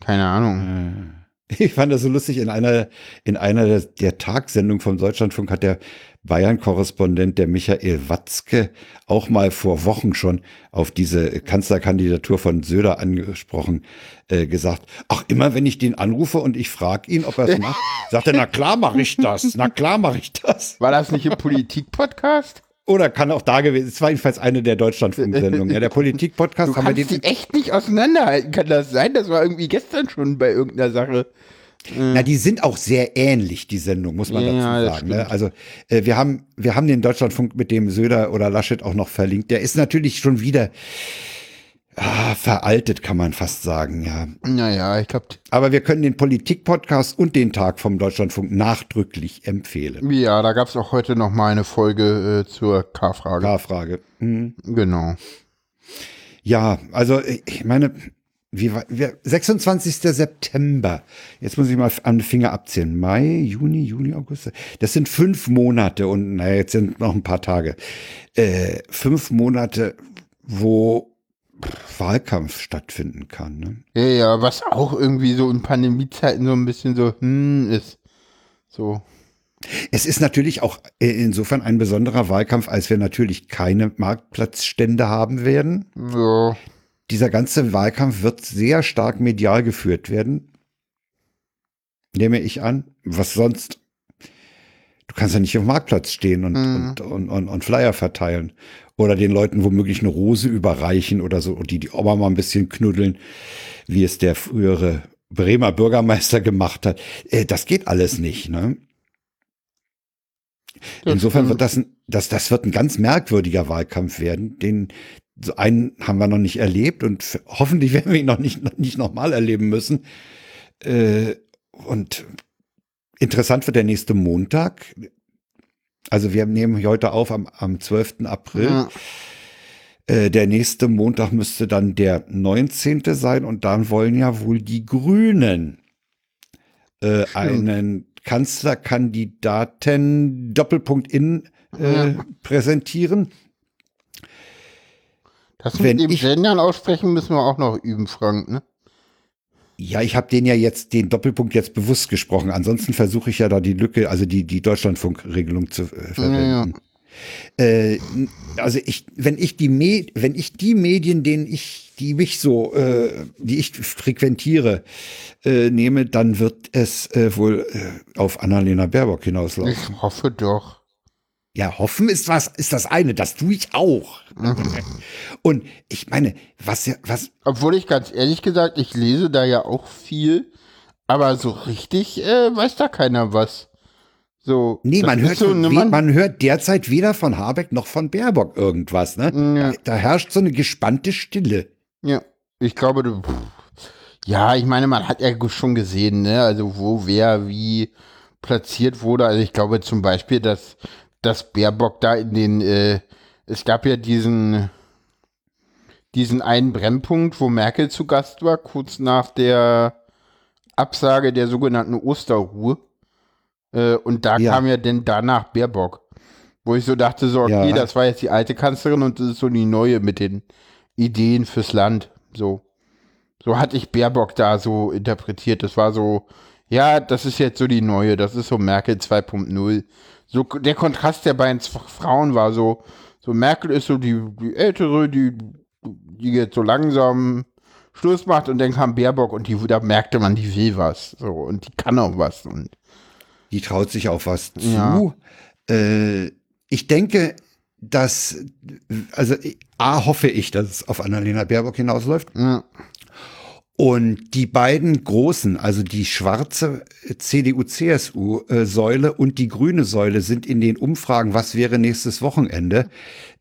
keine Ahnung. Ich fand das so lustig, in einer, in einer der, der Tagsendungen vom Deutschlandfunk hat der Bayern-Korrespondent, der Michael Watzke, auch mal vor Wochen schon auf diese Kanzlerkandidatur von Söder angesprochen, äh, gesagt, ach, immer wenn ich den anrufe und ich frage ihn, ob er es macht, sagt er, na klar mache ich das, na klar mache ich das. War das nicht ein Politik-Podcast? Oder kann auch da gewesen, es war jedenfalls eine der Deutschlandfunk-Sendungen. Ja, der Politik-Podcast haben wir den, die echt nicht auseinanderhalten. Kann das sein? Das war irgendwie gestern schon bei irgendeiner Sache. Na, die sind auch sehr ähnlich, die Sendung, muss man Ja, dazu sagen. Ne? Also äh, wir haben, wir haben den Deutschlandfunk mit dem Söder oder Laschet auch noch verlinkt. Der ist natürlich schon wieder ah, veraltet, kann man fast sagen, ja. Naja, ich glaube, Aber wir können den Politik-Podcast und den Tag vom Deutschlandfunk nachdrücklich empfehlen. ja, da gab es auch heute noch mal eine Folge äh, zur K-Frage. Klar, Frage. Mhm. Genau. Ja, also ich ich meine, wie wir, 26. September. Jetzt muss ich mal an den Finger abzählen. Mai, Juni, Juli, August. Das sind fünf Monate und naja, jetzt sind noch ein paar Tage. Äh, fünf Monate, wo Wahlkampf stattfinden kann. Ne? Ja, ja, was auch irgendwie so in Pandemiezeiten so ein bisschen so, hm, ist. So. Es ist natürlich auch äh, insofern ein besonderer Wahlkampf, als wir natürlich keine Marktplatzstände haben werden. Ja. Dieser ganze Wahlkampf wird sehr stark medial geführt werden. Nehme ich an. Was sonst? Du kannst ja nicht auf dem Marktplatz stehen und, Mhm. und, und, und, und Flyer verteilen. Oder den Leuten womöglich eine Rose überreichen oder so und die die Oma mal ein bisschen knuddeln, wie es der frühere Bremer Bürgermeister gemacht hat. Äh, das geht alles nicht, ne? Insofern stimmt. wird das, ein, das, das wird ein ganz merkwürdiger Wahlkampf werden, den, so einen haben wir noch nicht erlebt und hoffentlich werden wir ihn noch nicht, noch nicht nochmal erleben müssen. Äh, und interessant wird der nächste Montag. Also wir nehmen heute auf am, am 12. April. Ja. Äh, der nächste Montag müsste dann der 19. sein und dann wollen ja wohl die Grünen äh, einen Kanzlerkandidaten Doppelpunkt in äh, präsentieren. Das Wenn mit dem ich- Gendern aussprechen müssen wir auch noch üben, Frank, ne? Ja, ich habe den ja jetzt, den Doppelpunkt jetzt bewusst gesprochen. Ansonsten versuche ich ja da die Lücke, also die, die Deutschlandfunkregelung zu äh, verwenden. Äh, also ich, wenn ich die Me wenn ich die Medien, denen ich, die mich so, äh, die ich frequentiere, äh, nehme, dann wird es äh, wohl äh, auf Annalena Baerbock hinauslaufen. Ich hoffe doch. Ja, hoffen ist was, ist das eine, das tue ich auch. Und ich meine, was ja, was, Obwohl ich ganz ehrlich gesagt, ich lese da ja auch viel, aber so richtig äh, weiß da keiner was. So. Nee, man hört, so, we- man, hört derzeit weder von Habeck noch von Baerbock irgendwas. Ne? Ja. Da, da herrscht so eine gespannte Stille. Ja, ich glaube, du, ja, ich meine, man hat ja schon gesehen, ne, also wo, wer, wie platziert wurde. Also ich glaube zum Beispiel, dass, dass Baerbock da in den, äh, es gab ja diesen, diesen einen Brennpunkt, wo Merkel zu Gast war, kurz nach der Absage der sogenannten Osterruhe. Äh, und da Ja. kam ja denn danach Baerbock. Wo ich so dachte, so, okay, Ja. das war jetzt die alte Kanzlerin und das ist so die neue mit den Ideen fürs Land. So. So hatte ich Baerbock da so interpretiert. Das war so, ja, das ist jetzt so die neue, das ist so Merkel 2.0. So der Kontrast der beiden Frauen war so, so Merkel ist so die, die ältere, die, die jetzt so langsam Schluss macht und dann kam Baerbock und die, da merkte man, die will was. So, und die kann auch was. Und Die traut sich auch was Ja. zu. Äh, ich denke, dass, also A, hoffe ich, dass es auf Annalena Baerbock hinausläuft. ja, Und die beiden großen, also die schwarze CDU-CSU-Säule und die grüne Säule sind in den Umfragen, was wäre nächstes Wochenende,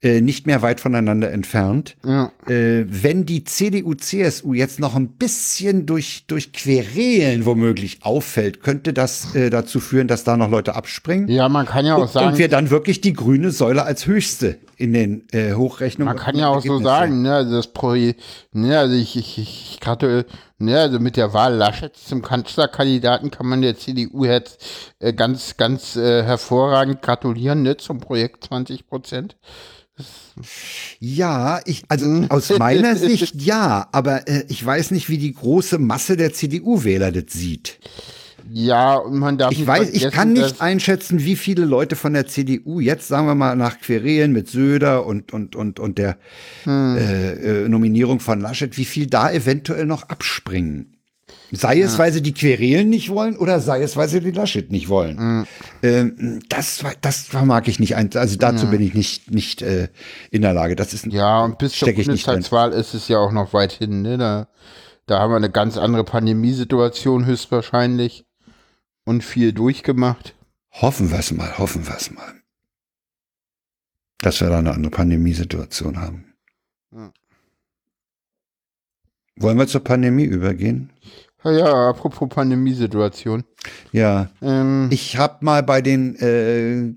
äh, nicht mehr weit voneinander entfernt. ja. Äh, wenn die CDU-CSU jetzt noch ein bisschen durch, durch Querelen womöglich auffällt, könnte das äh, dazu führen, dass da noch Leute abspringen. ja, man kann ja auch und, sagen, und wir dann wirklich die grüne Säule als höchste in den äh, Hochrechnungen. Man kann ja auch so sagen, ne, also das Pro, ne, also ich, ich, ich gerade, ne, also mit der Wahl Laschets zum Kanzlerkandidaten kann man der CDU jetzt äh, ganz, ganz äh, hervorragend gratulieren, ne, zum Projekt 20 Prozent. Ja, ich, also aus meiner Sicht ja, aber äh, ich weiß nicht, wie die große Masse der CDU-Wähler das sieht. Ja, und man darf Ich nicht weiß, ich kann nicht einschätzen, wie viele Leute von der CDU jetzt, sagen wir mal, nach Querelen mit Söder und, und, und, und der Hm. äh, äh, Nominierung von Laschet, wie viel da eventuell noch abspringen. Sei es, weil sie die Querelen nicht wollen oder sei es, weil sie die Laschet nicht wollen. Hm. Ähm, das, das vermag ich nicht. Also dazu bin ich nicht, nicht äh, in der Lage. Das ist Ja, und bis zur. Bundestagswahl ist es ja auch noch weit hin, ne, da, da haben wir eine ganz andere Pandemiesituation höchstwahrscheinlich und viel durchgemacht. Hoffen wir es mal, hoffen wir es mal. Dass wir da eine andere Pandemiesituation haben. Ja. Wollen wir zur Pandemie übergehen? Ja, ja apropos Pandemiesituation. Ja, Ähm, ich habe mal bei den, äh,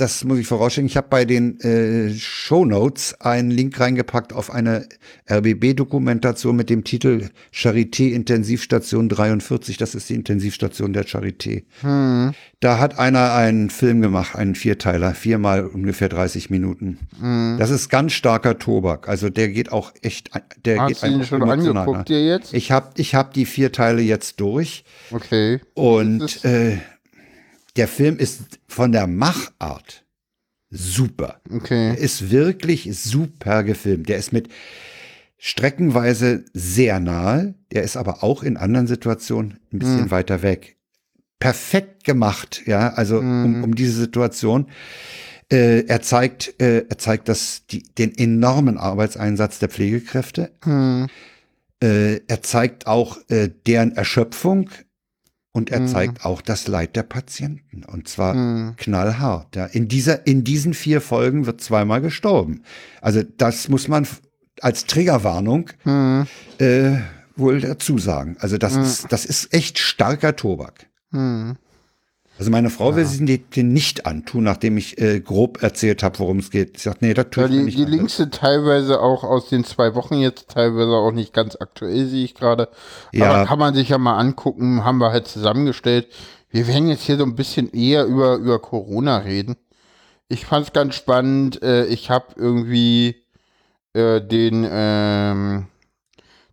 das muss ich vorausschicken, ich habe bei den äh, Show Notes einen Link reingepackt auf eine RBB-Dokumentation mit dem Titel Charité Intensivstation 43. Das ist die Intensivstation der Charité. hm, Da hat einer einen Film gemacht, einen Vierteiler, viermal ungefähr 30 Minuten. hm. Das ist ganz starker Tobak. Also der geht auch echt, der geht Hast ihn einfach schon emotional angeguckt nach. dir jetzt? Ich habe ich hab die vier Teile jetzt durch Okay. und äh, der Film ist von der Machart super. Okay. Er ist wirklich super gefilmt. Der ist mit streckenweise sehr nahe, der ist aber auch in anderen Situationen ein bisschen Hm. weiter weg. Perfekt gemacht, ja, also um, Hm. um diese Situation. Äh, er zeigt, äh, er zeigt das, die, den enormen Arbeitseinsatz der Pflegekräfte. Hm. Äh, er zeigt auch äh, deren Erschöpfung und er Mhm. zeigt auch das Leid der Patienten. Und zwar Hm. knallhart. Ja. In, dieser, in diesen vier Folgen wird zweimal gestorben. Also das muss man als Triggerwarnung Hm. äh, wohl dazu sagen. Also das ist das ist echt starker Tobak. Also meine Frau will sich den, nicht antun, nachdem ich äh, grob erzählt habe, worum es geht. Sie sagt, nee, das tue Ja, ich die, nicht die. Links sind teilweise auch aus den zwei Wochen jetzt, teilweise auch nicht ganz aktuell, sehe ich gerade. Ja. Aber kann man sich ja mal angucken, haben wir halt zusammengestellt. Wir werden jetzt hier so ein bisschen eher über, über Corona reden. Ich fand es ganz spannend. Äh, ich habe irgendwie äh, den, ähm,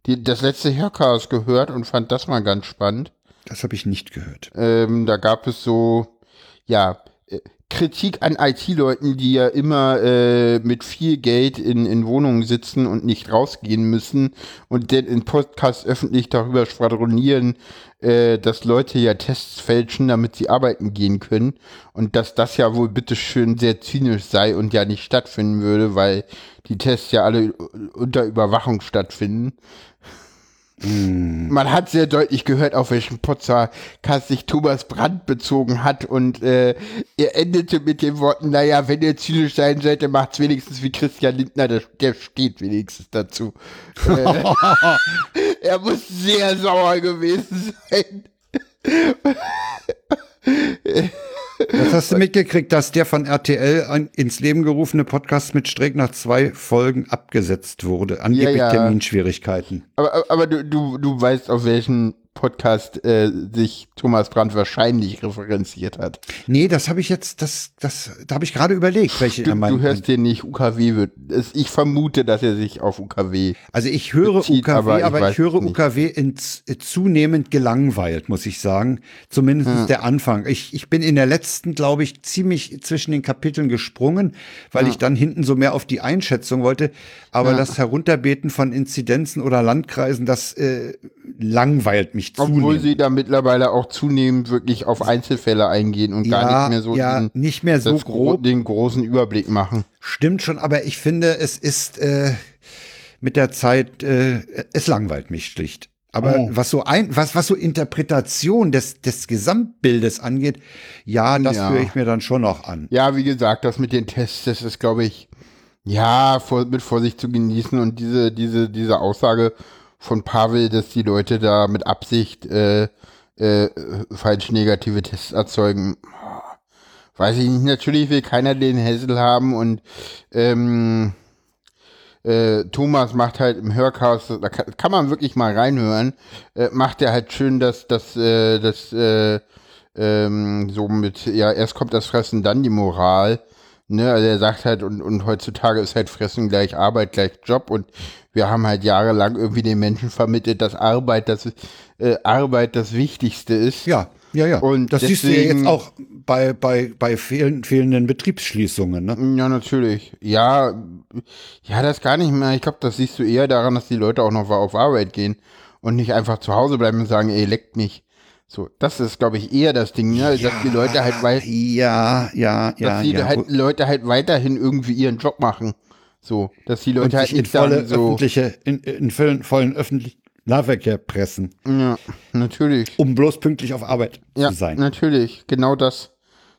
die, das letzte Haircast gehört und fand das mal ganz spannend. Das habe ich nicht gehört. Ähm, da gab es so, ja, äh, Kritik an IT-Leuten, die ja immer äh, mit viel Geld in, in Wohnungen sitzen und nicht rausgehen müssen und dann in Podcasts öffentlich darüber schwadronieren, äh, dass Leute ja Tests fälschen, damit sie arbeiten gehen können und dass das ja wohl bitteschön sehr zynisch sei und ja nicht stattfinden würde, weil die Tests ja alle unter Überwachung stattfinden. Man hat sehr deutlich gehört, auf welchen Podcast sich Thomas Brandt bezogen hat und äh, er endete mit den Worten, naja, wenn ihr zynisch sein seid, dann macht's wenigstens wie Christian Lindner, der, der steht wenigstens dazu. äh, er muss sehr sauer gewesen sein. Was hast du mitgekriegt, dass der von RTL an, ins Leben gerufene Podcast mit Streeck nach zwei Folgen abgesetzt wurde? Angeblich Ja, ja. Terminschwierigkeiten. Aber, aber- aber du, du, du weißt, auf welchen Podcast äh, sich Thomas Brandt wahrscheinlich referenziert hat. Nee, das habe ich jetzt, das, das, da habe ich gerade überlegt, welche Du, er meint. du hörst den nicht, UKW wird. Ich vermute, dass er sich auf UKW. Also ich höre bezieht, UKW, aber aber ich ich, weiß höre. UKW in, z- zunehmend gelangweilt, muss ich sagen. Zumindest der Anfang. Ich, ich bin in der letzten, glaube ich, ziemlich zwischen den Kapiteln gesprungen, weil ich dann hinten so mehr auf die Einschätzung wollte. Aber das Herunterbeten von Inzidenzen oder Landkreisen, das äh, langweilt mich Obwohl zunehmend. sie da mittlerweile auch zunehmend wirklich auf Einzelfälle eingehen und gar Ja, nicht mehr so ja, diesen, nicht mehr so grob. den großen Überblick machen. Stimmt schon, aber ich finde, es ist äh, mit der Zeit, äh, es langweilt mich schlicht. Aber Oh. was so ein, was, was so Interpretation des, des Gesamtbildes angeht, ja, das Ja. höre ich mir dann schon noch an. Ja, wie gesagt, das mit den Tests, das ist, glaube ich, ja, vor, mit Vorsicht zu genießen und diese, diese, diese Aussage von Pavel, dass die Leute da mit Absicht äh, äh, falsch negative Tests erzeugen, weiß ich nicht. Natürlich will keiner den Hessel haben und ähm, äh, Thomas macht halt im Hörcast, da kann, kann man wirklich mal reinhören, äh, macht er halt schön, dass das, äh, das äh, ähm, so mit, ja, erst kommt das Fressen, dann die Moral. Ne, also er sagt halt, und, und heutzutage ist halt Fressen gleich Arbeit, gleich Job und wir haben halt jahrelang irgendwie den Menschen vermittelt, dass Arbeit das, äh, Arbeit das Wichtigste ist. Ja, ja, ja. Und das siehst du ja deswegen- jetzt auch bei, bei, bei fehlen, fehlenden Betriebsschließungen. Ne? Ja, natürlich. Ja, ja, das gar nicht mehr. Ich glaube, das siehst du eher daran, dass die Leute auch noch auf Arbeit gehen und nicht einfach zu Hause bleiben und sagen, ey, leckt mich. So, das ist, glaube ich, eher das Ding, ne? dass die Leute halt wei Ja, ja, dass ja. die ja. halt, Leute halt weiterhin irgendwie ihren Job machen. So, dass die Leute halt sich in nicht volle so, öffentliche, in, in vollen, vollen öffentlichen Nahverkehr pressen, ja, natürlich. um bloß pünktlich auf Arbeit Ja, zu sein. natürlich. Genau das.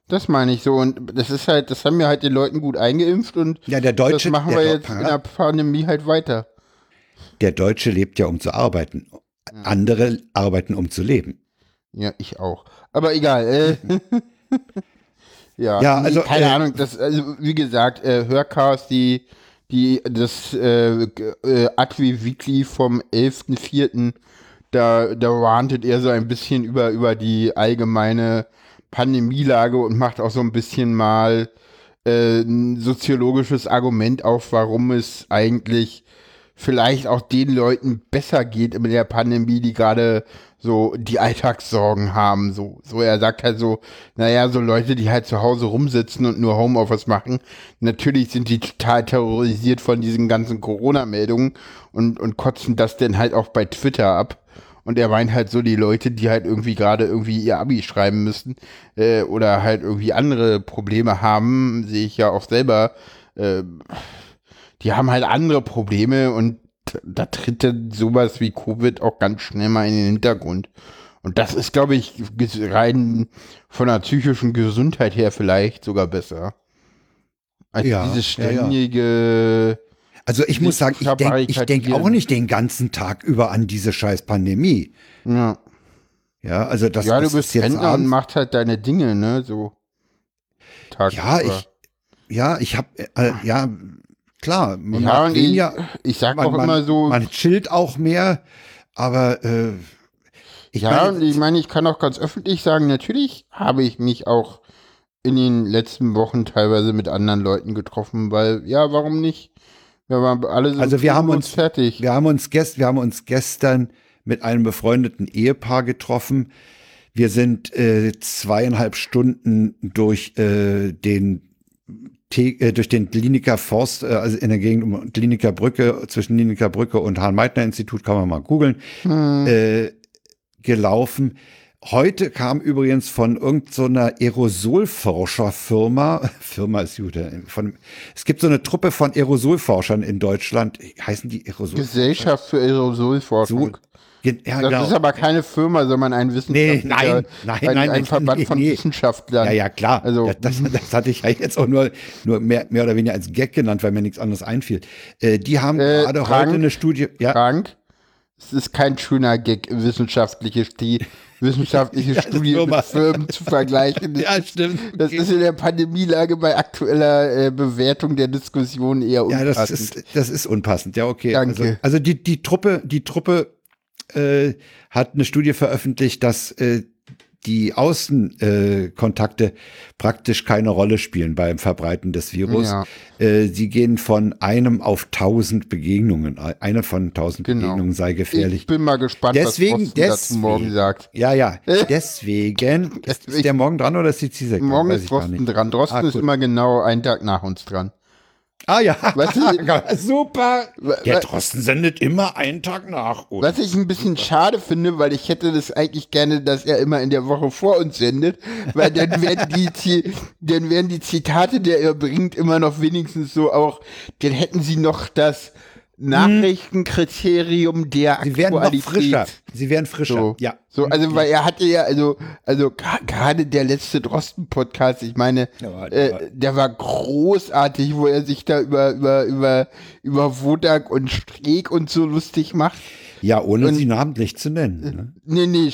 Das meine ich so. Und das ist halt, das haben wir halt den Leuten gut eingeimpft und Ja, der Deutsche, das machen wir jetzt in der Pandemie halt weiter. der Deutsche lebt ja, um zu arbeiten. Andere arbeiten, um zu leben. Ja, ich auch. Aber egal. Äh, ja, Ja, also, keine äh, Ahnung. Das, also wie gesagt, äh, Hörcast, die, die, das äh, äh, Advi Weekly vom 11.04. Da, da rantet er so ein bisschen über, über die allgemeine Pandemielage und macht auch so ein bisschen mal äh, ein soziologisches Argument auf, warum es eigentlich vielleicht auch den Leuten besser geht in der Pandemie, die gerade so die Alltagssorgen haben. So, so er sagt halt so, naja, so Leute, die halt zu Hause rumsitzen und nur Homeoffice machen, natürlich sind die total terrorisiert von diesen ganzen Corona-Meldungen und, und kotzen das dann halt auch bei Twitter ab. Und er meint halt so die Leute, die halt irgendwie gerade irgendwie ihr Abi schreiben müssen äh, oder halt irgendwie andere Probleme haben, sehe ich ja auch selber, äh, die haben halt andere Probleme und da tritt dann sowas wie Covid auch ganz schnell mal in den Hintergrund. Und das ist, glaube ich, rein von der psychischen Gesundheit her vielleicht sogar besser. Als Ja, dieses ja, ja. ständige, Also ich muss sagen, ich denke ich denk auch nicht den ganzen Tag über an diese scheiß Pandemie. Ja, Ja, also das, ja du bist ist jetzt Rentner und machst halt deine Dinge, ne? So. Tag Ja, ich, ja, ich habe, äh, ja, klar, man Ja, macht und ich, weniger, ich sag man, auch man, immer so. man chillt auch mehr, aber äh, ich ja, meine, und ich meine, ich kann auch ganz öffentlich sagen, natürlich habe ich mich auch in den letzten Wochen teilweise mit anderen Leuten getroffen, weil, ja, warum nicht? Wir waren alle so Also wir haben uns- fertig. Wir haben uns gest, wir haben uns gestern mit einem befreundeten Ehepaar getroffen. Wir sind äh, zweieinhalb Stunden durch äh, den äh, durch den Kliniker Forst, äh, also in der Gegend um Kliniker Brücke, zwischen Kliniker Brücke und Hahn-Meitner-Institut, kann man mal googeln, äh, gelaufen. Heute kam übrigens von irgendeiner Aerosolforscherfirma, Firma ist gut, äh, von, es gibt so eine Truppe von Aerosolforschern in Deutschland, heißen die Aerosol? Gesellschaft für Aerosolforschung. So, ja, das genau. ist aber keine Firma, sondern ein Nee, Wissenschaftler. nein, nein, ein, nein, ein Verband nee, von nee. Wissenschaftlern. Ja, ja, klar. Also, das, das, das hatte ich ja jetzt auch nur, nur mehr, mehr oder weniger als Gag genannt, weil mir nichts anderes einfiel. Äh, die haben Äh, gerade Frank? heute eine Studie. Ja, Frank, es ist kein schöner Gag, wissenschaftliche, die wissenschaftliche Ja, Studie mit Firmen zu vergleichen. ja stimmt. Das ist in der Pandemielage bei aktueller äh, Bewertung der Diskussion eher Ja, unpassend. das ist, das ist unpassend. Ja, okay. Danke. Also, also die, die Truppe, die Truppe äh, hat eine Studie veröffentlicht, dass äh, die Außenkontakte äh, praktisch keine Rolle spielen beim Verbreiten des Virus. Ja. Äh, sie gehen von einem auf tausend Begegnungen. Eine von tausend Genau. Begegnungen sei gefährlich. Ich bin mal gespannt, Deswegen- was Thorsten dazu morgen deswegen- sagt. Ja, ja. Deswegen. ist, ist der morgen dran oder ist die Ziesek dran? Morgen ist Drosten dran. Drosten Ah, ist immer genau einen Tag nach uns dran. Ah ja, Weißt du- super. Der Drosten sendet immer einen Tag nach. uns. Was ich ein bisschen schade finde, weil ich hätte das eigentlich gerne, dass er immer in der Woche vor uns sendet, weil dann werden die, dann werden die Zitate, die er bringt, immer noch wenigstens so auch, dann hätten sie noch das Nachrichtenkriterium der Sie werden noch frischer. Sie werden frischer. So, Ja. so, also weil er hatte ja, also, also gerade der letzte Drosten-Podcast, ich meine, Der war- der war- äh, der war großartig, wo er sich da über, über, über, über Wodak und Streeck und so lustig macht. Ja, ohne Und- sie namentlich zu nennen. Ne? Nee, nee,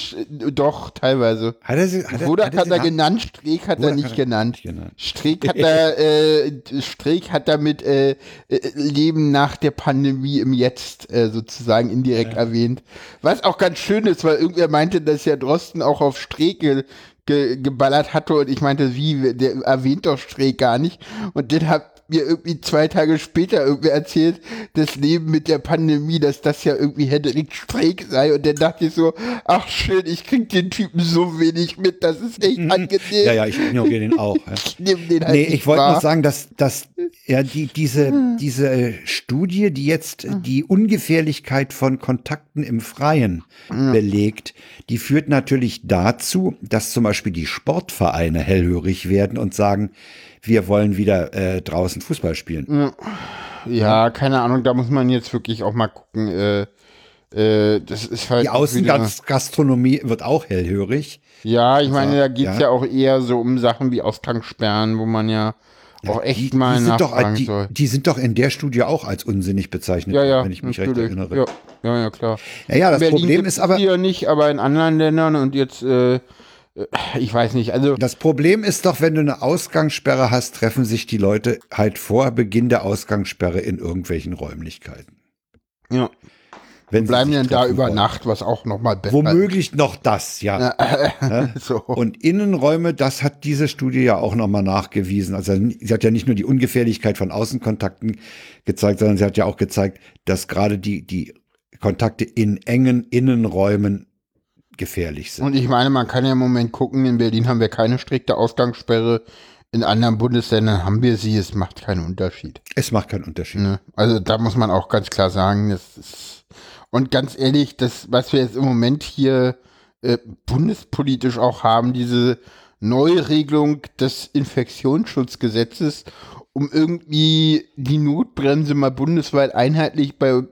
doch, teilweise. Hat er sie, hat er, Wodak er hat sie er na- genannt, Streeck hat er Wodak nicht hat er genannt. genannt. Streeck hat er, äh, Streeck hat damit äh, äh, Leben nach der Pandemie im Jetzt äh, sozusagen indirekt erwähnt. Was auch ganz schön ist, weil irgendwer meinte, dass ja Drosten auch auf Streeck ge ge geballert hatte und ich meinte, wie, der erwähnt doch Streeck gar nicht. Und dann hat mir irgendwie zwei Tage später irgendwer erzählt, das Leben mit der Pandemie, dass das ja irgendwie Hendrik Streeck sei. Und dann dachte ich so, ach schön, ich krieg den Typen so wenig mit, das ist echt angenehm. Ja, ja, ich ignoriere den auch. Ja. Ich nehm den halt Nee, ich wollte noch sagen, dass, dass ja, die, diese, diese Studie, die jetzt die Ungefährlichkeit von Kontakten im Freien belegt, die führt natürlich dazu, dass zum Beispiel die Sportvereine hellhörig werden und sagen, wir wollen wieder äh, draußen Fußball spielen. Ja, keine Ahnung, da muss man jetzt wirklich auch mal gucken. Äh, äh, das ist halt. Die Außengastronomie wird auch hellhörig. Ja, ich meine, da geht's ja. ja. auch eher so um Sachen wie Ausgangssperren, wo man ja, auch echt die, mal die sind, doch, die, die sind doch in der Studie auch als unsinnig bezeichnet, Ja, ja, wenn ich mich recht natürlich. erinnere. Ja, ja, ja, klar. Ja, ja, das In Berlin Problem ist aber, ja nicht, aber in anderen Ländern und jetzt, äh, ich weiß nicht, also Das Problem ist doch, wenn du eine Ausgangssperre hast, treffen sich die Leute halt vor Beginn der Ausgangssperre in irgendwelchen Räumlichkeiten. ja, Wenn bleiben dann da über wollen. Nacht, was auch noch mal besser Womöglich noch das, ja. ist. so. Und Innenräume, das hat diese Studie ja auch nochmal nachgewiesen. Also sie hat ja nicht nur die Ungefährlichkeit von Außenkontakten gezeigt, sondern sie hat ja auch gezeigt, dass gerade die, die Kontakte in engen Innenräumen gefährlich sind. Und ich meine, man kann ja im Moment gucken, in Berlin haben wir keine strikte Ausgangssperre, in anderen Bundesländern haben wir sie, es macht keinen Unterschied. es macht keinen Unterschied. Ne? Also da muss man auch ganz klar sagen, das ist und ganz ehrlich, das, was wir jetzt im Moment hier äh, bundespolitisch auch haben, diese Neuregelung des Infektionsschutzgesetzes, um irgendwie die Notbremse mal bundesweit einheitlich bei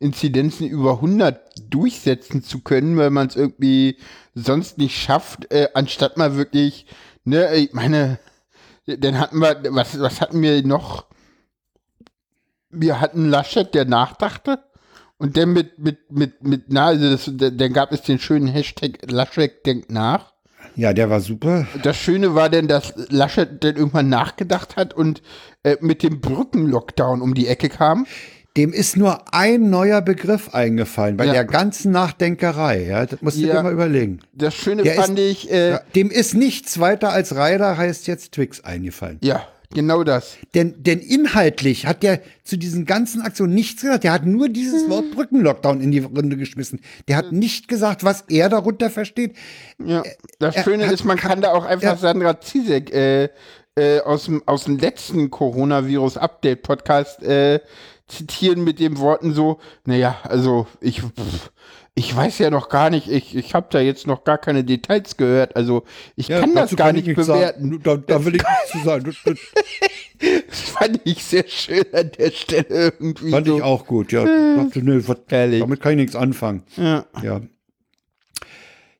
Inzidenzen über 100 durchsetzen zu können, weil man es irgendwie sonst nicht schafft, äh, anstatt mal wirklich, ne, ich meine, dann hatten wir, was, was hatten wir noch? wir hatten Laschet, der nachdachte. Und dann mit, mit, mit, mit, na, also das, dann gab es den schönen Hashtag Laschet denkt nach. Ja, der war super. Das Schöne war denn, dass Laschet dann irgendwann nachgedacht hat und äh, mit dem Brückenlockdown um die Ecke kam. Dem ist nur ein neuer Begriff eingefallen bei Ja. der ganzen Nachdenkerei. Ja, das musst du Ja. dir mal überlegen. Das Schöne Der fand ich, äh, dem ist nichts weiter als Reider heißt jetzt Twix eingefallen. ja, genau das. Denn, denn inhaltlich hat der zu diesen ganzen Aktionen nichts gesagt. Der hat nur dieses Wort Brückenlockdown in die Runde geschmissen. Der hat nicht gesagt, was er darunter versteht. Ja, das er Schöne hat- ist, man kann da auch einfach ja. Sandra Zizek äh, äh, aus, dem, aus dem letzten Coronavirus-Update-Podcast äh, zitieren mit den Worten so, naja, also ich, pff, ich weiß ja noch gar nicht, ich, ich habe da jetzt noch gar keine Details gehört, also ich kann das dazu gar kann nicht bewerten. Sagen. Da, da will ich nichts zu sagen. Das, fand ich sehr schön an der Stelle irgendwie. fand so. ich auch gut. Ja, dachte, nee, was, damit kann ich nichts anfangen. Ja. Ja.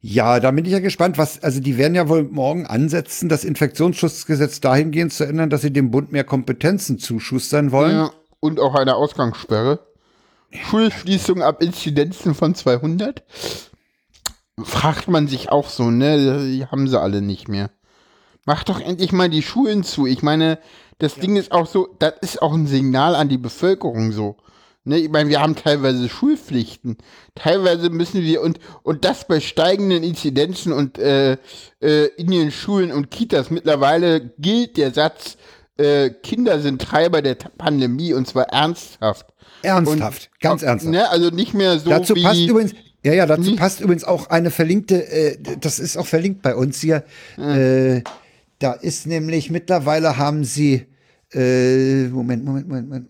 Ja, da bin ich ja gespannt, was, also die werden ja wohl morgen ansetzen, das Infektionsschutzgesetz dahingehend zu ändern, dass sie dem Bund mehr Kompetenzen zuschustern wollen. Ja, und auch eine Ausgangssperre. Schulschließung ab Inzidenzen von 200. Fragt man sich auch so, ne? Die haben sie alle nicht mehr. Mach doch endlich mal die Schulen zu. Ich meine, das Ding ist auch so, das ist auch ein Signal an die Bevölkerung so. Ne, ich meine, wir haben teilweise Schulpflichten. Teilweise müssen wir, und, und das bei steigenden Inzidenzen und äh, äh, in den Schulen und Kitas. Mittlerweile gilt der Satz, äh, Kinder sind Treiber der Pandemie und zwar ernsthaft. Ernsthaft, ganz ernsthaft. Ne, also nicht mehr so dazu wie, passt übrigens, ja, ja, dazu passt übrigens auch eine verlinkte, äh, das ist auch verlinkt bei uns hier. Äh, da ist nämlich mittlerweile haben sie, äh, Moment, Moment, Moment, Moment.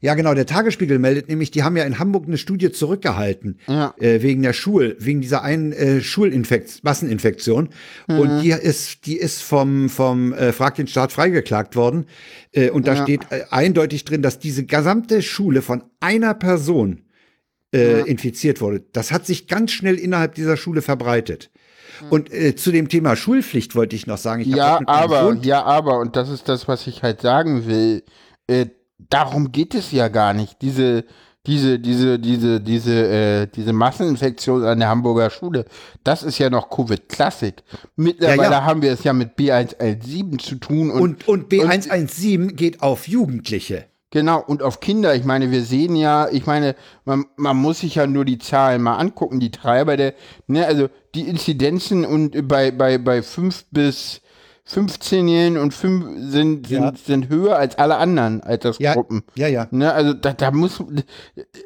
Ja, genau, der Tagesspiegel meldet nämlich, die haben ja in Hamburg eine Studie zurückgehalten, Ja. äh, wegen der Schul, wegen dieser einen äh, Schulinfekt, Masseninfektion. Und die ist, die ist vom, vom äh, Frag den Staat freigeklagt worden. Äh, und da Ja. steht äh, eindeutig drin, dass diese gesamte Schule von einer Person äh, infiziert wurde. Das hat sich ganz schnell innerhalb dieser Schule verbreitet. Und äh, zu dem Thema Schulpflicht wollte ich noch sagen. Ja, aber, ja, aber, und das ist das, was ich halt sagen will. Äh, darum geht es ja gar nicht. Diese, diese, diese, diese, diese, äh, diese Masseninfektion an der Hamburger Schule, das ist ja noch Covid-Klassik. Mittlerweile Ja, ja. haben wir es ja mit B117 zu tun und, und, und B117 geht auf Jugendliche. Genau, und auf Kinder, ich meine, wir sehen ja, ich meine, man, man muss sich ja nur die Zahlen mal angucken, die Treiber der, ne, also die Inzidenzen und bei, bei, bei 5 bis 15-Jährigen und 5 sind, sind, Ja. sind höher als alle anderen Altersgruppen. Ja, ja. Ne, also da, da muss,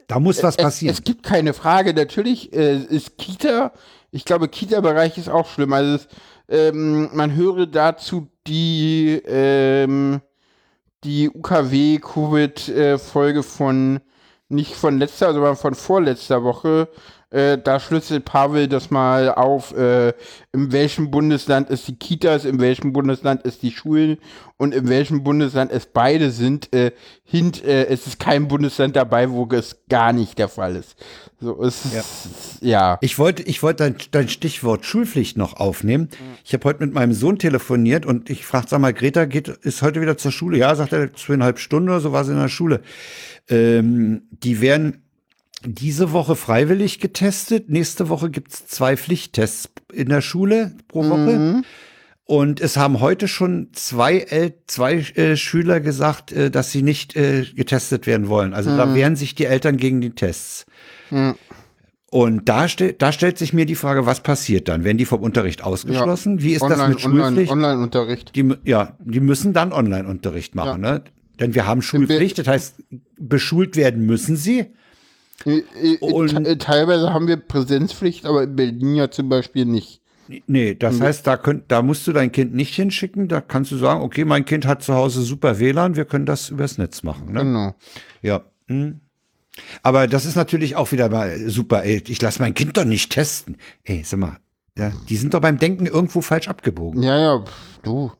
Da muss was es, passieren. es gibt keine Frage, natürlich äh, ist Kita, ich glaube, Kita-Bereich ist auch schlimm. Also es, ähm, man höre dazu die, ähm, die UKW-Covid-Folge von, nicht von letzter, sondern von vorletzter Woche. Äh, da schlüsselt Pavel das mal auf, äh, in welchem Bundesland es die Kitas, in welchem Bundesland es die Schulen und in welchem Bundesland es beide sind. Äh, hint, äh, es ist kein Bundesland dabei, wo es gar nicht der Fall ist. So, es ist, ja. Ich wollte, ich wollte dein, dein Stichwort Schulpflicht noch aufnehmen. Ich habe heute mit meinem Sohn telefoniert und ich fragte, sag mal, Greta geht, ist heute wieder zur Schule? Ja, sagt er, zweieinhalb Stunden oder so war sie in der Schule. Ähm, die werden diese Woche freiwillig getestet. Nächste Woche gibt's zwei Pflichttests in der Schule pro Woche. Und es haben heute schon zwei, El zwei äh, Schüler gesagt, äh, dass sie nicht äh, getestet werden wollen. Also da wehren sich die Eltern gegen die Tests. Und da, ste da stellt sich mir die Frage, was passiert dann? Werden die vom Unterricht ausgeschlossen? Wie ist das Online, mit Schulpflicht? Online, Online-Unterricht. die, mü- ja, die müssen dann Online-Unterricht machen, ne? Denn wir haben Schulpflicht, das heißt, beschult werden müssen sie. Äh, äh, Und- te- teilweise haben wir Präsenzpflicht, aber in Berlin ja zum Beispiel nicht. Nee, das heißt, da, könnt, da musst du dein Kind nicht hinschicken. Da kannst du sagen, okay, mein Kind hat zu Hause super WLAN, wir können das übers Netz machen. Ne? Genau. Ja. hm. Aber das ist natürlich auch wieder mal super. Ey, ich lasse mein Kind doch nicht testen. Ey, sag mal, ja, die sind doch beim Denken irgendwo falsch abgebogen. Ja, ja, du.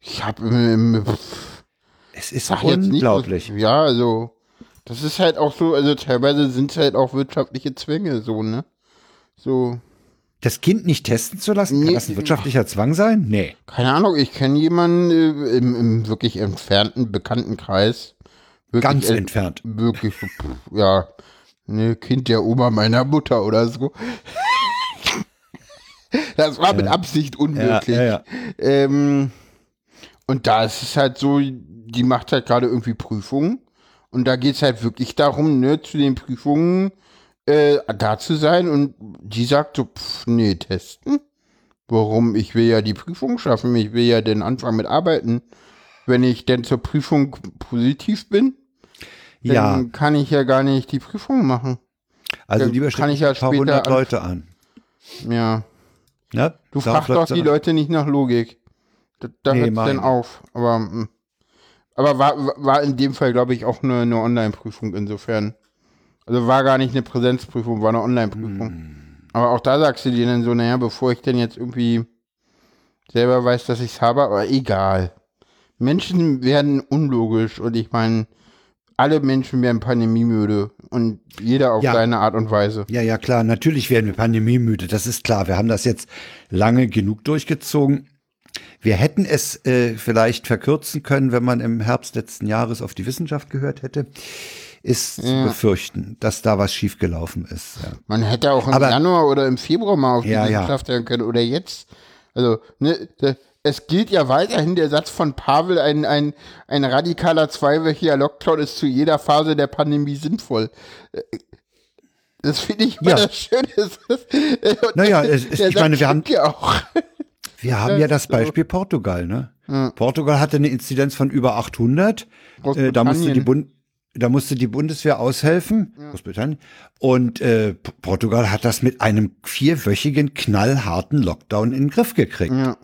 Ich hab pf, Es ist nicht, unglaublich. was- ja, also, das ist halt auch so, also teilweise sind es halt auch wirtschaftliche Zwänge, so, ne? So, Das Kind nicht testen zu lassen, kann Nee. das ein wirtschaftlicher Zwang sein? Nee. keine Ahnung, ich kenne jemanden äh, im, im wirklich entfernten Bekanntenkreis, wirklich, Ganz äh, entfernt. Wirklich, ja, ne, Kind der Oma meiner Mutter oder so. das war mit Absicht unmöglich. Ja, ja, ja. Ähm, und da ist es halt so, die macht halt gerade irgendwie Prüfungen. Und da geht es halt wirklich darum, ne, zu den Prüfungen äh, da zu sein. Und die sagt so, pff, nee, testen. Warum? Ich will ja die Prüfung schaffen. Ich will ja den Anfang mit arbeiten. Wenn ich denn zur Prüfung positiv bin, dann Ja, kann ich ja gar nicht die Prüfung machen. also dann lieber kann ich ja ein paar hundert Leute an. Ja. Ne? Du fragst doch die. Leute nicht nach Logik. Da, da Nee, hört es dann auf. Aber, mm. Aber war, war in dem Fall, glaube ich, auch eine, eine Online-Prüfung insofern. Also war gar nicht eine Präsenzprüfung, war eine Online-Prüfung. Hm. Aber auch da sagst du dir dann so, naja, bevor ich denn jetzt irgendwie selber weiß, dass ich es habe, aber egal. Menschen werden unlogisch und ich meine, alle Menschen werden pandemiemüde und jeder auf Ja. seine Art und Weise. Ja, ja, klar. Natürlich werden wir pandemiemüde. Das ist klar. Wir haben das jetzt lange genug durchgezogen. Wir hätten es äh, vielleicht verkürzen können, wenn man im Herbst letzten Jahres auf die Wissenschaft gehört hätte. Ist zu befürchten, dass da was schiefgelaufen ist. Ja. Man hätte auch im Aber- Januar oder im Februar mal auf die Ja, ja. Wissenschaft hören können oder jetzt. Also, ne, es gilt ja weiterhin der Satz von Pavel, ein, ein, ein radikaler zweiwöchiger Lockdown ist zu jeder Phase der Pandemie sinnvoll. Äh, Das finde ich immer Ja. das Schöne. Naja, es der ich meine, wir haben- ja auch. Wir haben ja das Beispiel Portugal. Ne? Portugal hatte eine Inzidenz von über 800. Äh, da, musste die. Bund da musste die Bundeswehr aushelfen, Großbritannien. Und äh, Portugal hat das mit einem vierwöchigen knallharten Lockdown in den Griff gekriegt. Ja.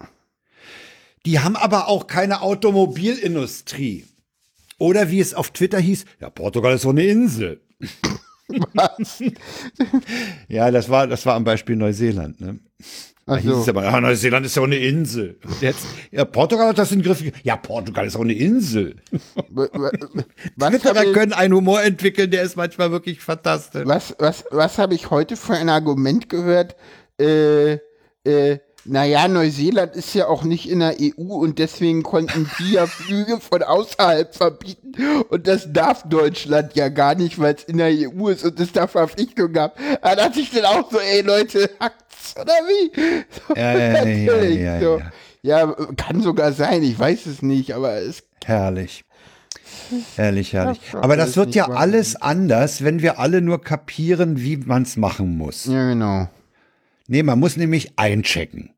Die haben aber auch keine Automobilindustrie. Oder wie es auf Twitter hieß, ja, Portugal ist so eine Insel. ja, das war, das war am Beispiel Neuseeland. Ne? Da hieß Also, es aber, ja, Neuseeland ist ja auch eine Insel. Jetzt, ja, Portugal hat das in den Griff. Ja, Portugal ist auch eine Insel. was habe können einen Humor entwickeln, der ist manchmal wirklich fantastisch. was, was, was habe ich heute für ein Argument gehört? Äh, äh, naja, Neuseeland ist ja auch nicht in der EU und deswegen konnten die ja Flüge von außerhalb verbieten und das darf Deutschland ja gar nicht, weil es in der EU ist und es da Verpflichtungen gab. Da dachte ich dann auch so, ey Leute, hackt's oder wie? So, Ja, ja, ja, natürlich, ja, so. ja. kann sogar sein, ich weiß es nicht, aber es Herrlich. Herrlich, herrlich. Das Aber das wird ja wahr. alles anders, wenn wir alle nur kapieren, wie man es machen muss. ja genau. Nee, man muss nämlich einchecken.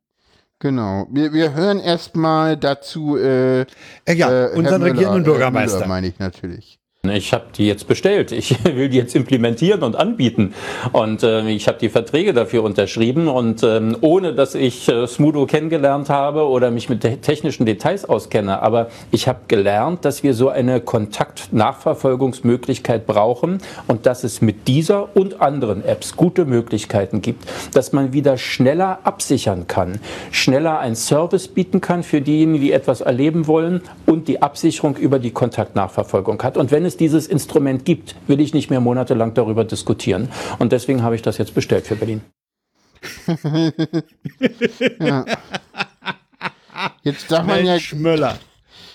Genau. Wir, wir hören erstmal dazu äh, Äh, ja, äh, unseren Herr regierenden Müller, äh, Bürgermeister. Müller meine ich natürlich. Ich habe die jetzt bestellt. Ich will die jetzt implementieren und anbieten. Und äh, ich habe die Verträge dafür unterschrieben. Und ähm, ohne dass ich äh, Smudo kennengelernt habe oder mich mit te technischen Details auskenne, aber ich habe gelernt, dass wir so eine Kontaktnachverfolgungsmöglichkeit brauchen und dass es mit dieser und anderen Apps gute Möglichkeiten gibt, dass man wieder schneller absichern kann, schneller einen Service bieten kann für diejenigen, die etwas erleben wollen und die Absicherung über die Kontaktnachverfolgung hat. Und wenn es dieses Instrument gibt, will ich nicht mehr monatelang darüber diskutieren. Und deswegen habe ich das jetzt bestellt für Berlin. Jetzt darf man ja, Mensch Müller.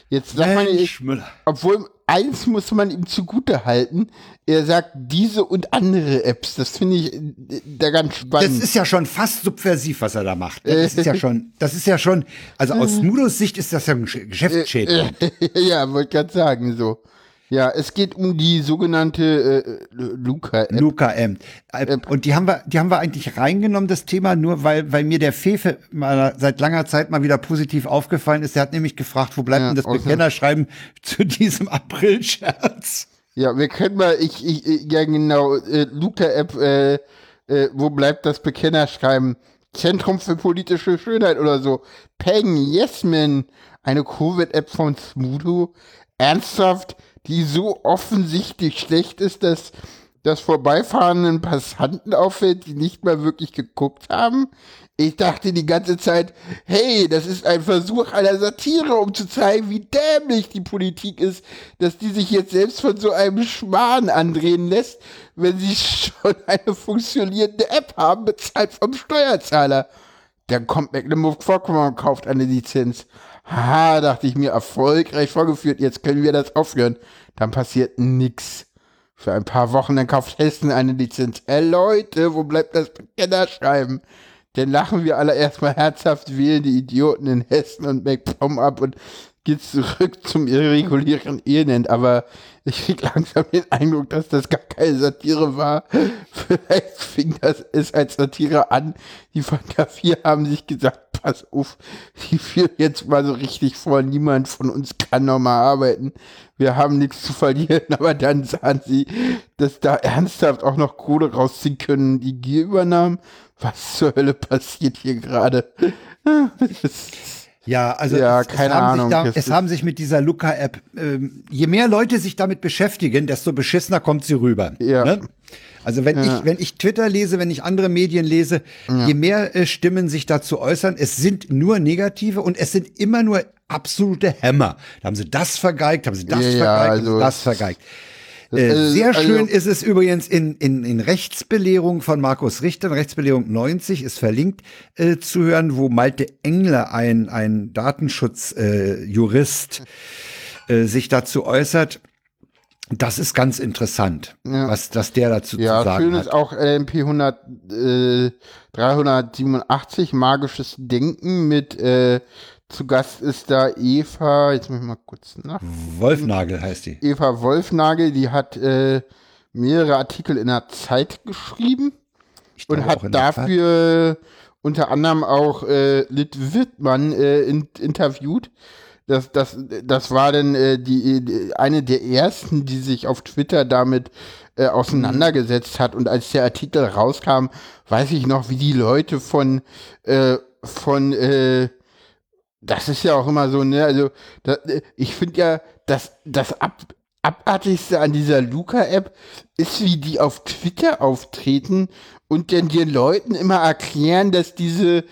jetzt darf man ja, Müller. obwohl eins muss man ihm zugute halten, er sagt diese und andere Apps, das finde ich äh, da ganz Das spannend. ist ja schon fast subversiv, was er da macht. Das ist ja schon, das ist ja schon, also aus Smudos Sicht ist das ja ein Sch- Geschäftsschädling. ja, wollte gerade sagen so. Ja, es geht um die sogenannte äh, Luca-App. Luca M. Äh, Und die haben wir, die haben wir eigentlich reingenommen, das Thema, nur weil, weil mir der Fefe mal seit langer Zeit mal wieder positiv aufgefallen ist. Der hat nämlich gefragt, wo bleibt Ja, denn das Bekennerschreiben zu diesem April-Scherz? Ja, wir können mal, ich, ich, ich- ja genau, äh, Luca-App, äh, äh, wo bleibt das Bekennerschreiben? Zentrum für politische Schönheit oder so. Peng, Yesman, eine Covid-App von Smudo. Ernsthaft, die so offensichtlich schlecht ist, dass das vorbeifahrenden Passanten auffällt, die nicht mal wirklich geguckt haben. Ich dachte die ganze Zeit, hey, das ist ein Versuch einer Satire, um zu zeigen, wie dämlich die Politik ist, dass die sich jetzt selbst von so einem Schmarrn andrehen lässt, wenn sie schon eine funktionierende App haben, bezahlt vom Steuerzahler. Dann kommt Mecklenburg-Vorpommern und kauft eine Lizenz. Ha, dachte ich mir, erfolgreich vorgeführt, jetzt können wir das aufhören. Dann passiert nix. Für ein paar Wochen, dann kauft Hessen eine Lizenz. Ey Leute, wo bleibt das Kennerschreiben? Dann lachen wir alle erstmal herzhaft, wählen die Idioten in Hessen und MacPom ab und geht zurück zum irregulären Elend. Aber ich krieg langsam den Eindruck, dass das gar keine Satire war. Vielleicht fing das es als Satire an. Die von K4 haben sich gesagt, pass auf, die führen jetzt mal so richtig vor, niemand von uns kann nochmal arbeiten. Wir haben nichts zu verlieren, aber dann sahen sie, dass da ernsthaft auch noch Kohle rausziehen können, die Gier übernahmen. Was zur Hölle passiert hier gerade? Das ist- Ja, also Ja, es, keine es haben Ahnung. Sich da, es haben sich mit dieser Luca-App, ähm, je mehr Leute sich damit beschäftigen, desto beschissener kommt sie rüber. Ja. Ne? Also wenn Ja. ich wenn ich Twitter lese, wenn ich andere Medien lese, je mehr äh, Stimmen sich dazu äußern, es sind nur negative und es sind immer nur absolute Hämmer. Da haben sie das vergeigt, haben sie das Ja, ja, vergeigt, haben also sie das vergeigt. Äh, also- sehr also- schön ist es übrigens in, in, in Rechtsbelehrung von Markus Richter, Rechtsbelehrung 90 ist verlinkt äh, zu hören, wo Malte Engler, ein, ein Datenschutzjurist, äh, äh, sich dazu äußert. Das ist ganz interessant, Ja. was, was der dazu Ja, zu sagen schön hat. ist auch LMP 100, äh, 387, magisches Denken mit, äh, zu Gast ist da Eva, jetzt muss ich mal kurz nach. Wolfnagel heißt die. Eva Wolfnagel, die hat äh, mehrere Artikel in der Zeit geschrieben und hat dafür unter anderem auch äh, Lit Wittmann äh, in, interviewt. Das, das, das war dann äh, die, die, eine der ersten, die sich auf Twitter damit äh, auseinandergesetzt hat. Und als der Artikel rauskam, weiß ich noch, wie die Leute von, äh, von äh, das ist ja auch immer so, ne? Also, da, ich finde ja, das, das Ab, Abartigste an dieser Luca-App ist, wie die auf Twitter auftreten und dann den Leuten immer erklären, dass diese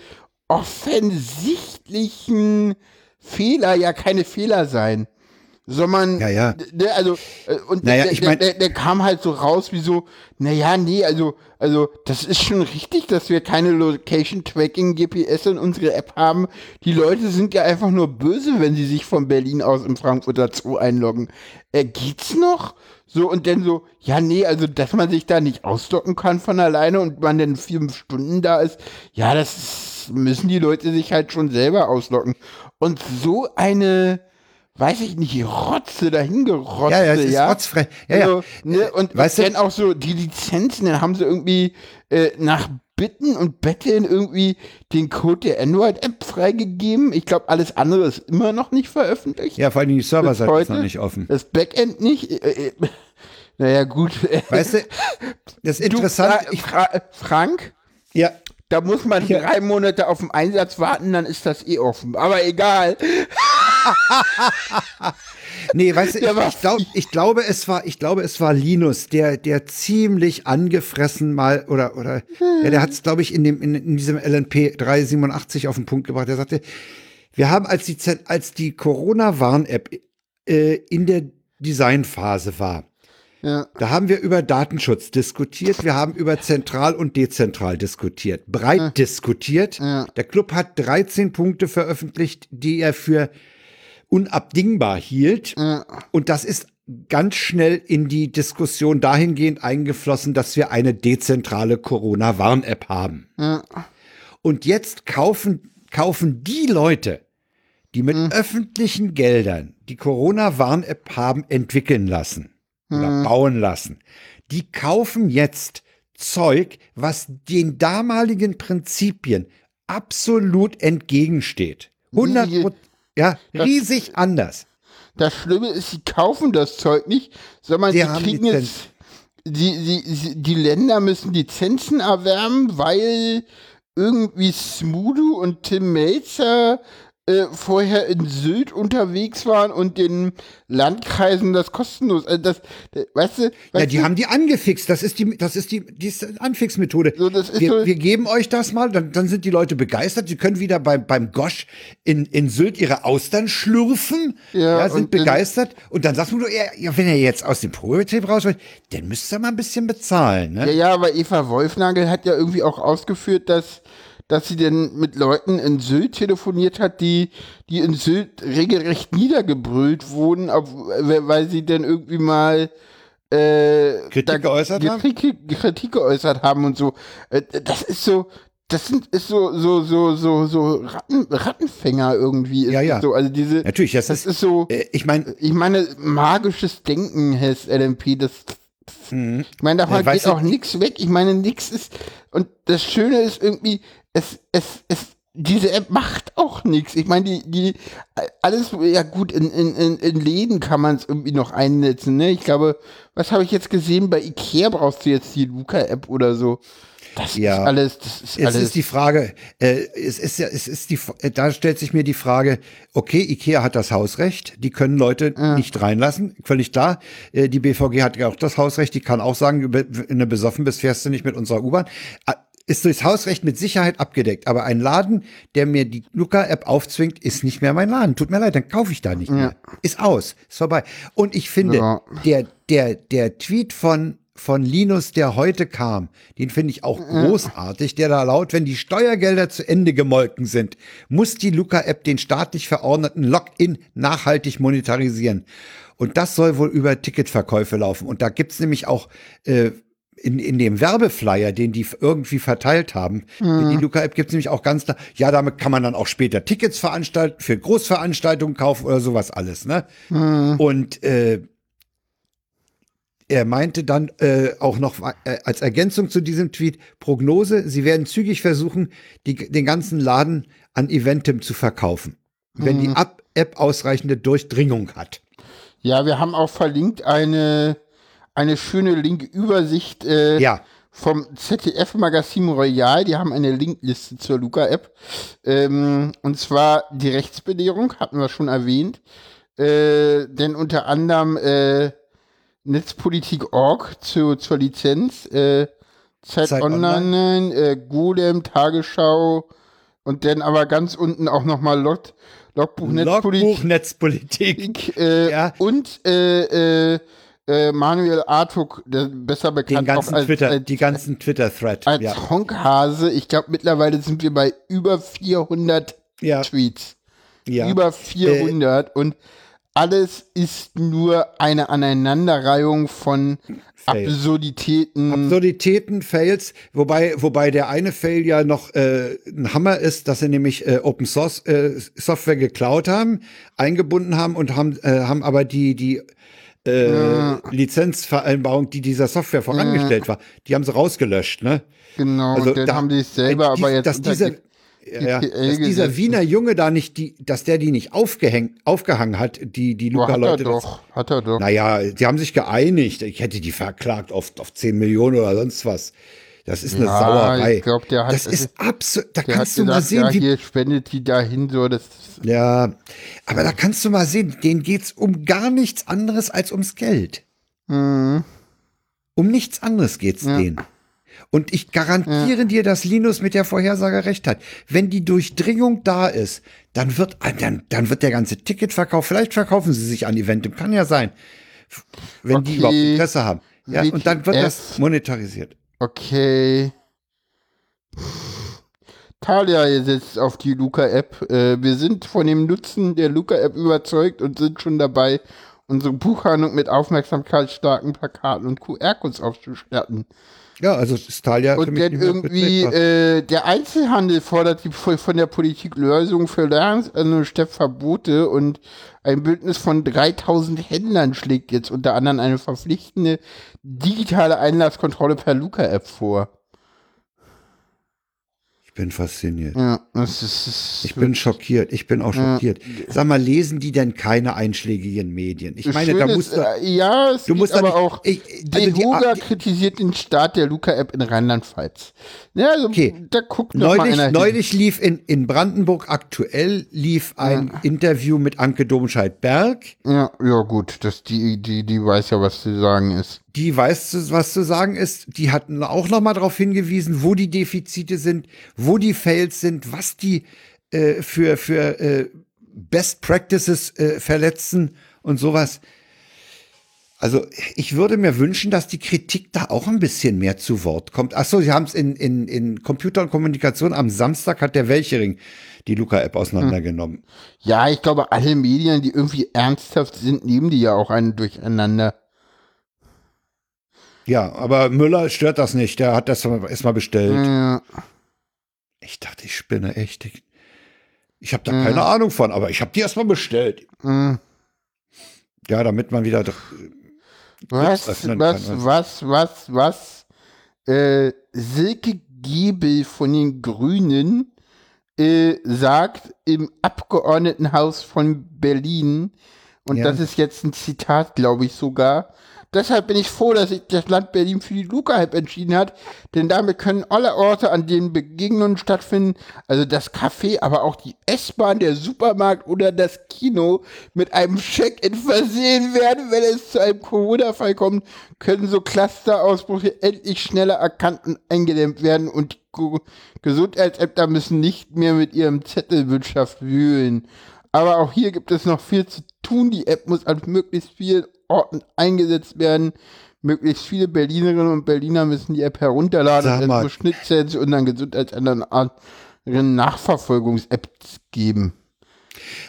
offensichtlichen Fehler ja keine Fehler seien. Sondern, Ja, ja. Ne, also, äh, und Naja, der, ich der, mein- der, der kam halt so raus wie so, naja, nee, also, also, das ist schon richtig, dass wir keine Location Tracking GPS in unsere App haben. Die Leute sind ja einfach nur böse, wenn sie sich von Berlin aus im Frankfurter Zoo einloggen. Äh, geht's noch? So, und dann so, ja, nee, also, dass man sich da nicht ausdocken kann von alleine und man dann vier fünf Stunden da ist, ja, das müssen die Leute sich halt schon selber auslocken. Und so eine, weiß ich nicht, Rotze dahingerotzt. Ja, ja, es ist ja? rotzfrei. Ja, ja. Also, ne, und Weißt du- dann auch so die Lizenzen, dann haben sie irgendwie äh, nach Bitten und Betteln irgendwie den Code der Android-App freigegeben. Ich glaube, alles andere ist immer noch nicht veröffentlicht. Ja, vor allem die Serverseite ist noch nicht offen. Das Backend nicht. Äh, äh, naja, gut. Weißt du, das Du, Interessante, Fra Fra Frank, ja, da muss man Ja. drei Monate auf den Einsatz warten, dann ist das eh offen. Aber egal. Nee, weißt du, Ja, ich, glaub, ich glaube, es war, ich glaube, es war Linus, der, der ziemlich angefressen mal oder oder ja, der hat es, glaube ich, in dem in, in diesem LNP 387 auf den Punkt gebracht. Der sagte, wir haben als die als die Corona-Warn-App äh, in der Designphase war, Ja. da haben wir über Datenschutz diskutiert, wir haben über zentral und dezentral diskutiert, breit diskutiert. Ja. Der Club hat 13 Punkte veröffentlicht, die er für unabdingbar hielt. Ja. Und das ist ganz schnell in die Diskussion dahingehend eingeflossen, dass wir eine dezentrale Corona-Warn-App haben. Ja. Und jetzt kaufen, kaufen die Leute, die mit öffentlichen Geldern die Corona-Warn-App haben entwickeln lassen oder bauen lassen, die kaufen jetzt Zeug, was den damaligen Prinzipien absolut entgegensteht. 100 Wie- ja, riesig anders. Das Schlimme ist, sie kaufen das Zeug nicht, sondern Sie sie kriegen jetzt. Die, die, die- die Länder müssen Lizenzen erwerben, weil irgendwie Smudo und Tim Melzer äh, vorher in Sylt unterwegs waren und den Landkreisen das kostenlos. Also das, das, weißt du, Ja, weißt die du, haben die angefixt. Das ist die, das ist die, die Anfixmethode. So, wir, so- wir geben euch das mal, dann, dann sind die Leute begeistert. Sie können wieder beim, beim Gosch in, in Sylt ihre Austern schlürfen. Ja, Ja, sind und begeistert. Und dann sagst du, ja, ja, wenn ihr jetzt aus dem Probetrieb raus wollt, dann müsst ihr mal ein bisschen bezahlen. Ne? Ja, ja, aber Eva Wolfnagel hat ja irgendwie auch ausgeführt, dass, dass sie denn mit Leuten in Sylt telefoniert hat, die, die in Sylt regelrecht niedergebrüllt wurden, ob, weil sie denn irgendwie mal äh, Kritik geäußert haben? Kritik, Kritik geäußert haben und so. Äh, Das ist so, das sind ist so so so so so Ratten, Rattenfänger irgendwie. Ist Ja, ja. So. Also diese, Natürlich, das, das ist, ist so. äh, ich meine, Ich meine, magisches Denken heißt LMP, das. Ich meine, davon Ja, geht auch nichts weg. Ich meine, nichts ist. Und das Schöne ist irgendwie, es, es, es, diese App macht auch nichts. Ich meine, die, die, alles, ja gut, in, in, in, Läden kann man es irgendwie noch einsetzen, ne? Ich glaube, was habe ich jetzt gesehen? Bei Ikea brauchst du jetzt die Luca-App oder so. Das Ja. ist alles, das ist Es alles. ist die Frage, äh, es ist ja, es ist die, äh, da stellt sich mir die Frage, okay, Ikea hat das Hausrecht, die können Leute nicht reinlassen, völlig klar. Äh, die BVG hat ja auch das Hausrecht, die kann auch sagen, wenn du besoffen bist, fährst du nicht mit unserer U-Bahn. Ist durchs Hausrecht mit Sicherheit abgedeckt. Aber ein Laden, der mir die Luca-App aufzwingt, ist nicht mehr mein Laden. Tut mir leid, dann kaufe ich da nicht mehr. Ist aus, ist vorbei. Und ich finde, Ja. der, der, der Tweet von, von Linus, der heute kam, den finde ich auch großartig, der da laut, wenn die Steuergelder zu Ende gemolken sind, muss die Luca-App den staatlich verordneten Login nachhaltig monetarisieren. Und das soll wohl über Ticketverkäufe laufen. Und da gibt's nämlich auch äh, in, in dem Werbeflyer, den die irgendwie verteilt haben, die Luca-App gibt's nämlich auch ganz klar, ja, damit kann man dann auch später Tickets veranstalten, für Großveranstaltungen kaufen oder sowas alles, ne? Und äh, er meinte dann äh, auch noch äh, als Ergänzung zu diesem Tweet, Prognose, sie werden zügig versuchen, die, den ganzen Laden an Eventim zu verkaufen, wenn die App, App ausreichende Durchdringung hat. Ja, wir haben auch verlinkt eine, eine schöne Link-Übersicht äh, Ja. vom ZDF-Magazin Royal. Die haben eine Linkliste zur Luca-App. Ähm, und zwar die Rechtsbelehrung, hatten wir schon erwähnt. Äh, denn unter anderem äh, Netzpolitik.org zu, zur Lizenz, äh, Zeit, Zeit Online, äh, Golem, Tagesschau und dann aber ganz unten auch nochmal Log, Logbuch Netzpolitik. Logbuch Netzpolitik. Äh, Ja. Und äh, äh, äh, Manuel Artuk, der besser bekannt auch als, Twitter, als, die ganzen Twitter-Thread. als Ja. Honkhase. Ich glaube, mittlerweile sind wir bei über 400 Ja. Tweets. ja. Über 400 und alles ist nur eine Aneinanderreihung von Fails. Absurditäten. Absurditäten, Fails, wobei, wobei der eine Fail ja noch äh, ein Hammer ist, dass sie nämlich äh, Open Source äh, Software geklaut haben, eingebunden haben und haben, äh, haben aber die, die äh, Lizenzvereinbarung, die dieser Software vorangestellt war, die haben sie rausgelöscht, ne? genau, Also dann da- haben die es selber äh, aber jetzt dass dieser, ja, dass dieser. Wiener Junge da nicht die, dass der die nicht aufgehängt, aufgehangen hat, die, die Boah, hat er Luca-Leute. das- doch, hat er doch. Naja, die haben sich geeinigt. Ich hätte die verklagt auf, auf 10 Millionen oder sonst was. Das ist eine Ja, Sauerei. ich glaub, der hat- das ist absurd. Da Der kannst du mal gesagt, sehen, ja, wie. hier spendet die dahin so, das Ja, aber da kannst du mal sehen, denen geht's um gar nichts anderes als ums Geld. Mhm. Um nichts anderes geht's denen. Und ich garantiere dir, dass Linus mit der Vorhersage recht hat. Wenn die Durchdringung da ist, dann wird, ah, dann, dann wird der ganze Ticketverkauf, vielleicht verkaufen sie sich an Eventim, kann ja sein. Wenn die Okay. überhaupt Interesse haben. Ja, und dann wird das monetarisiert. Okay. Talia setzt auf die Luca-App. Äh, wir sind von dem Nutzen der Luca-App überzeugt und sind schon dabei, unsere Buchhandlung mit aufmerksamkeitsstarken Plakaten und QR-Codes auszustatten. Ja, also ist Thalia Und dann mehr irgendwie, äh, der Einzelhandel fordert die, von der Politik Lösungen für Lernverbote und ein Bündnis von 3000 Händlern schlägt jetzt unter anderem eine verpflichtende digitale Einlasskontrolle per Luca-App vor. Ich bin fasziniert. Ja, das ist, das Ich bin schockiert. Ich bin auch schockiert. Sag mal, lesen die denn keine einschlägigen Medien? Ich meine, da Schön musst ist, du. äh, ja, es du musst da aber nicht- auch. ich- also die- kritisiert den Start der Luca-App in Rheinland-Pfalz. Ja, also, Okay. da guckt noch mal Neulich, hin. neulich lief in, in Brandenburg aktuell lief ein Interview mit Anke Domscheit-Berg. Ja, ja, gut, das, die, die, die weiß ja, was zu sagen ist. Die weiß, was zu sagen ist. Die hatten auch noch mal darauf hingewiesen, wo die Defizite sind, wo die Fails sind, was die äh, für, für äh, Best Practices äh, verletzen und sowas. Also ich würde mir wünschen, dass die Kritik da auch ein bisschen mehr zu Wort kommt. Ach so, Sie haben es in, in, in Computer und Kommunikation am Samstag hat der Welchering die Luca-App auseinandergenommen. Ja, ich glaube, alle Medien, die irgendwie ernsthaft sind, nehmen die ja auch einen durcheinander. Ja, aber Müller stört das nicht. Der hat das erstmal bestellt. Ja. Ich dachte, ich spinne echt. Ich, ich habe da keine Ahnung von, aber ich habe die erstmal bestellt. Mhm. Ja, damit man wieder. Was, öffnen was, kann, was, was, was, äh, Silke Giebel von den Grünen äh, sagt im Abgeordnetenhaus von Berlin, und Ja. das ist jetzt ein Zitat, glaube ich sogar, Deshalb bin ich froh, dass sich das Land Berlin für die Luca-App entschieden hat, denn damit können alle Orte, an denen Begegnungen stattfinden, also das Café, aber auch die S-Bahn, der Supermarkt oder das Kino, mit einem Check-in versehen werden. Wenn es zu einem Corona-Fall kommt, können so Clusterausbrüche endlich schneller erkannt und eingedämmt werden und Gesundheitsämter müssen nicht mehr mit ihrem Zettelwirtschaft wühlen. Aber auch hier gibt es noch viel zu tun. Die App muss an möglichst vielen Orten eingesetzt werden. Möglichst viele Berlinerinnen und Berliner müssen die App herunterladen Sag und mal. es muss Schnittstellen zu unseren Gesundheitsämtern anderen Nachverfolgungs-Apps geben.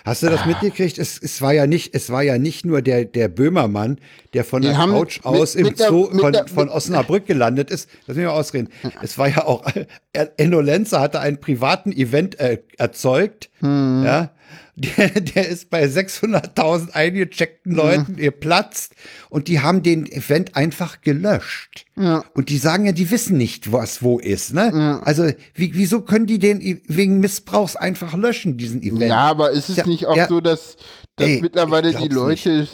Hast du das mitgekriegt? Es, es war ja nicht, es war ja nicht nur der, der Böhmermann, der von Die der Couch mit- aus im mit Zoo von, der- von Osnabrück gelandet ist. Lass mich mal ausreden. Es war ja auch, Enno Lenzer hatte einen privaten Event äh, erzeugt, Hm. ja. Der, der ist bei 600.000 Hm. eingecheckten Leuten geplatzt und die haben den Event einfach gelöscht. Ja. Und die sagen ja, die wissen nicht, was wo ist, ne? Also, wie, wieso können die den wegen Missbrauchs einfach löschen, diesen Event? Ja, aber ist es Ja, nicht auch ja. so, dass, dass Ey, mittlerweile die Leute,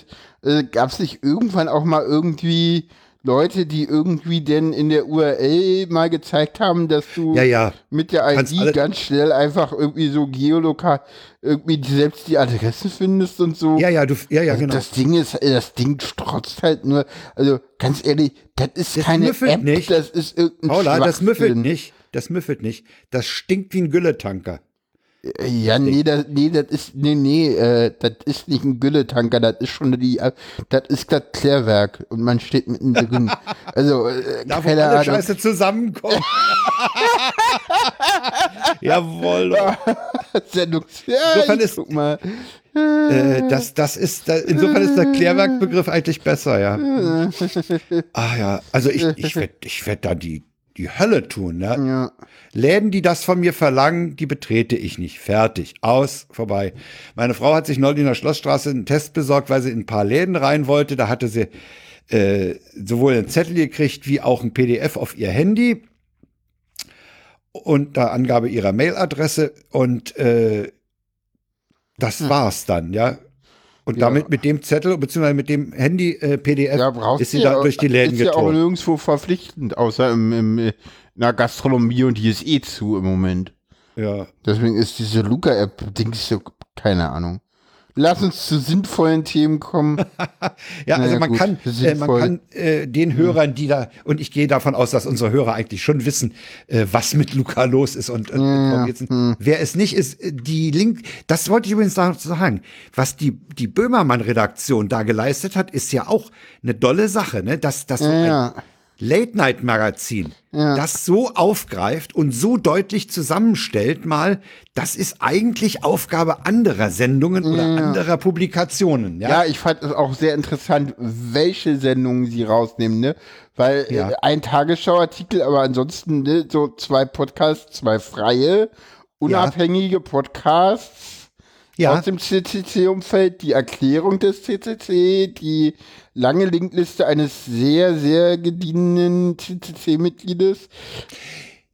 äh, gab es nicht irgendwann auch mal irgendwie Leute, die irgendwie denn in der URL mal gezeigt haben, dass du Ja, ja. mit der ID ganz schnell einfach irgendwie so geolokal irgendwie selbst die Adressen findest und so. Ja, ja, du, ja, ja, genau. Das Ding ist, äh, das Ding strotzt halt nur, also ganz ehrlich, das ist Das keine App, nicht. das ist irgendein Paula, das müffelt nicht. Das müffelt nicht. Das stinkt wie ein Gülletanker. Ja, nee, das, nee, das ist, nee, nee, äh, das ist nicht ein Gülletanker, das ist schon die, äh, das ist das Klärwerk und man steht mittendrin. Also, äh, Da, keine Ahnung. Scheiße zusammenkommt. Jawohl. Sendung. Ja, Insofern ist- guck mal. Äh, das, das ist, da, insofern ist der Klärwerkbegriff eigentlich besser, ja. Ah ja, also ich, ich werde ich werd da die, die Hölle tun, ne? Ja. Läden, die das von mir verlangen, die betrete ich nicht. Fertig. Aus, vorbei. Meine Frau hat sich neulich in der Schlossstraße einen Test besorgt, weil sie in ein paar Läden rein wollte. Da hatte sie äh, sowohl einen Zettel gekriegt wie auch ein PDF auf ihr Handy und da Angabe ihrer Mailadresse und äh, das war's dann, ja. Und Ja. damit mit dem Zettel bzw. mit dem Handy äh, PDF Ja, ist sie da durch die Läden Ist ja auch nirgendwo verpflichtend, außer im, im, in der Gastronomie und die ist eh zu im Moment. Ja. Deswegen ist diese Luca-App-Dings so, keine Ahnung. Lass uns zu sinnvollen Themen kommen. Ja, also Naja, man gut, kann, äh, man kann äh, den Hörern, die da, und ich gehe davon aus, dass unsere Hörer eigentlich schon wissen, äh, was mit Luca los ist und äh, informiert sind. hm. wer es nicht ist, äh, die Link, das wollte ich übrigens noch sagen, was die, die Böhmermann-Redaktion da geleistet hat, ist ja auch eine dolle Sache, ne? dass, dass so ein Ja. Late-Night-Magazin das so aufgreift und so deutlich zusammenstellt mal, das ist eigentlich Aufgabe anderer Sendungen oder anderer Publikationen. Ja, Ja, ich fand es auch sehr interessant, welche Sendungen sie rausnehmen, ne? Weil Ja. äh, ein Tagesschauartikel, aber ansonsten ne, so zwei Podcasts, zwei freie, unabhängige Podcasts Ja. aus dem CCC-Umfeld, die Erklärung des CCC, die lange Linkliste eines sehr, sehr gedienten CCC-Mitgliedes.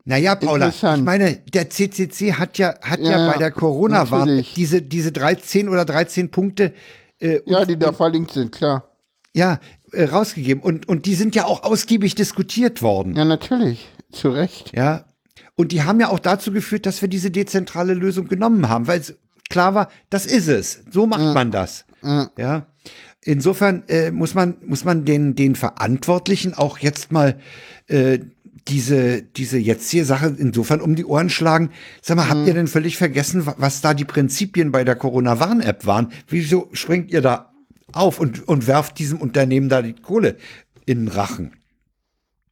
Naja, Paula, ich meine, der CCC hat ja, hat ja, Ja, bei der natürlich. diese, diese 13 oder 13 Punkte äh, Ja, die da verlinkt sind, klar. ja, äh, rausgegeben. Und, und die sind ja auch ausgiebig diskutiert worden. Ja, natürlich. Zu Recht. Ja. Und die haben ja auch dazu geführt, dass wir diese dezentrale Lösung genommen haben, weil es klar war, das ist es. So macht man das. Ja. Insofern äh, muss man, muss man den, den Verantwortlichen auch jetzt mal äh, diese, diese jetzt hier Sache insofern um die Ohren schlagen. Sag mal, habt ihr denn völlig vergessen, wa- was da die Prinzipien bei der Corona-Warn-App waren? Wieso springt ihr da auf und, und werft diesem Unternehmen da die Kohle in den Rachen.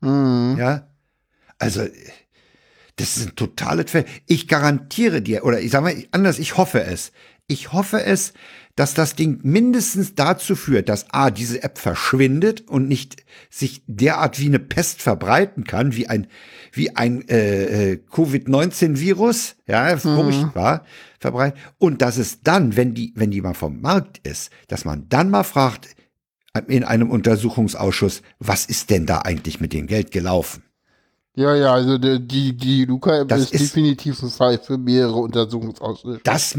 Ja. Also, das ist ein totales Ver Ich garantiere dir, oder ich sage mal anders, ich hoffe es. Ich hoffe es, dass das Ding mindestens dazu führt, dass A, diese App verschwindet und nicht sich derart wie eine Pest verbreiten kann, wie ein, wie ein äh, äh, Covid-19-Virus, ja, furchtbar verbreitet. Und dass es dann, wenn die, wenn die mal vom Markt ist, dass man dann mal fragt, in einem Untersuchungsausschuss, was ist denn da eigentlich mit dem Geld gelaufen? Ja, ja, also die, die, Luca-App ist, ist- definitiv ein Fall für mehrere Untersuchungsausschüsse. Das,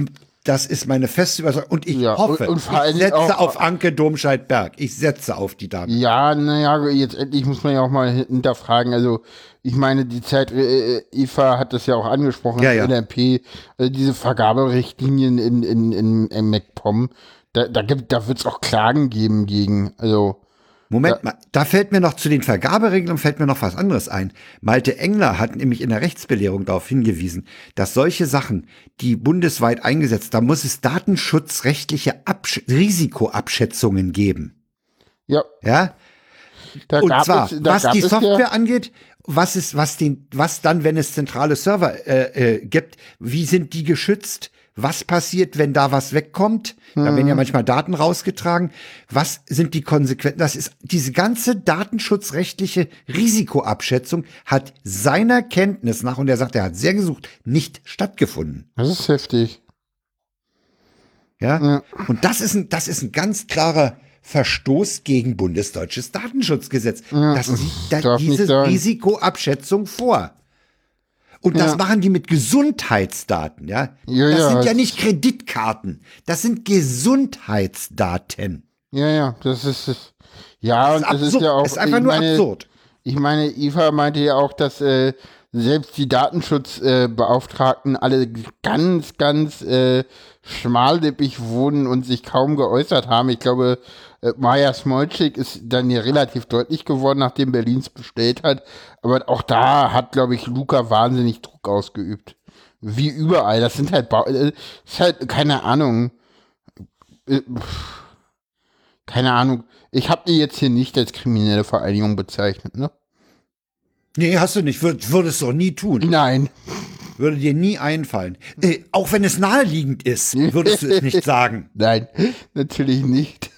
das ist meine feste Überzeugung. Und ich Ja, hoffe, und- und ich setze auch- auf Anke Domscheit-Berg. Ich setze auf die Dame. Ja, naja, jetzt endlich muss man ja auch mal hinterfragen. Also, ich meine, die Zeit, äh, Eva hat das ja auch angesprochen, Ja, ja. NRP, also diese Vergaberichtlinien in, in, in, in MacPom, da, da, gibt, da wird es auch Klagen geben gegen, also, Moment mal, da fällt mir noch zu den Vergaberegelungen fällt mir noch was anderes ein. Malte Engler hat nämlich in der Rechtsbelehrung darauf hingewiesen, dass solche Sachen, die bundesweit eingesetzt, da muss es datenschutzrechtliche Absch Risikoabschätzungen geben. ja, Ja, da und zwar, es, was die Software ja, angeht, was ist, was den, was dann, wenn es zentrale Server äh, äh, gibt, wie sind die geschützt? Was passiert, wenn da was wegkommt? Da werden Mhm. ja manchmal Daten rausgetragen. Was sind die Konsequenzen? Das ist diese ganze datenschutzrechtliche Risikoabschätzung hat seiner Kenntnis nach und er sagt, er hat sehr gesucht, nicht stattgefunden. das ist heftig. Ja? Ja. Und das ist ein, das ist ein ganz klarer Verstoß gegen bundesdeutsches Datenschutzgesetz. Ja, das sieht da diese. Risikoabschätzung vor. Und das Ja. machen die mit Gesundheitsdaten, ja? Ja, das ja, sind ja das- nicht Kreditkarten. Das sind Gesundheitsdaten. Ja, ja, das ist, es. ja, und Das das ist, absurd. ja auch, das ist einfach nur meine, absurd. Ich meine, Eva meinte ja auch, dass äh, selbst die Datenschutzbeauftragten äh, alle ganz, ganz äh, schmallippig wurden und sich kaum geäußert haben. Ich glaube, äh, Maja Smolczyk ist dann hier relativ deutlich geworden, nachdem Berlin es bestellt hat. Aber auch da hat, glaube ich, Luca wahnsinnig Druck ausgeübt. Wie überall. Das sind halt, ba äh, ist halt, keine Ahnung. Äh, keine Ahnung. Ich habe die jetzt hier nicht als kriminelle Vereinigung bezeichnet, ne? Nee, hast du nicht. Würd, würdest du auch nie tun. Nein. Würde dir nie einfallen. Äh, auch wenn es naheliegend ist, würdest du es nicht sagen. Nein, natürlich nicht.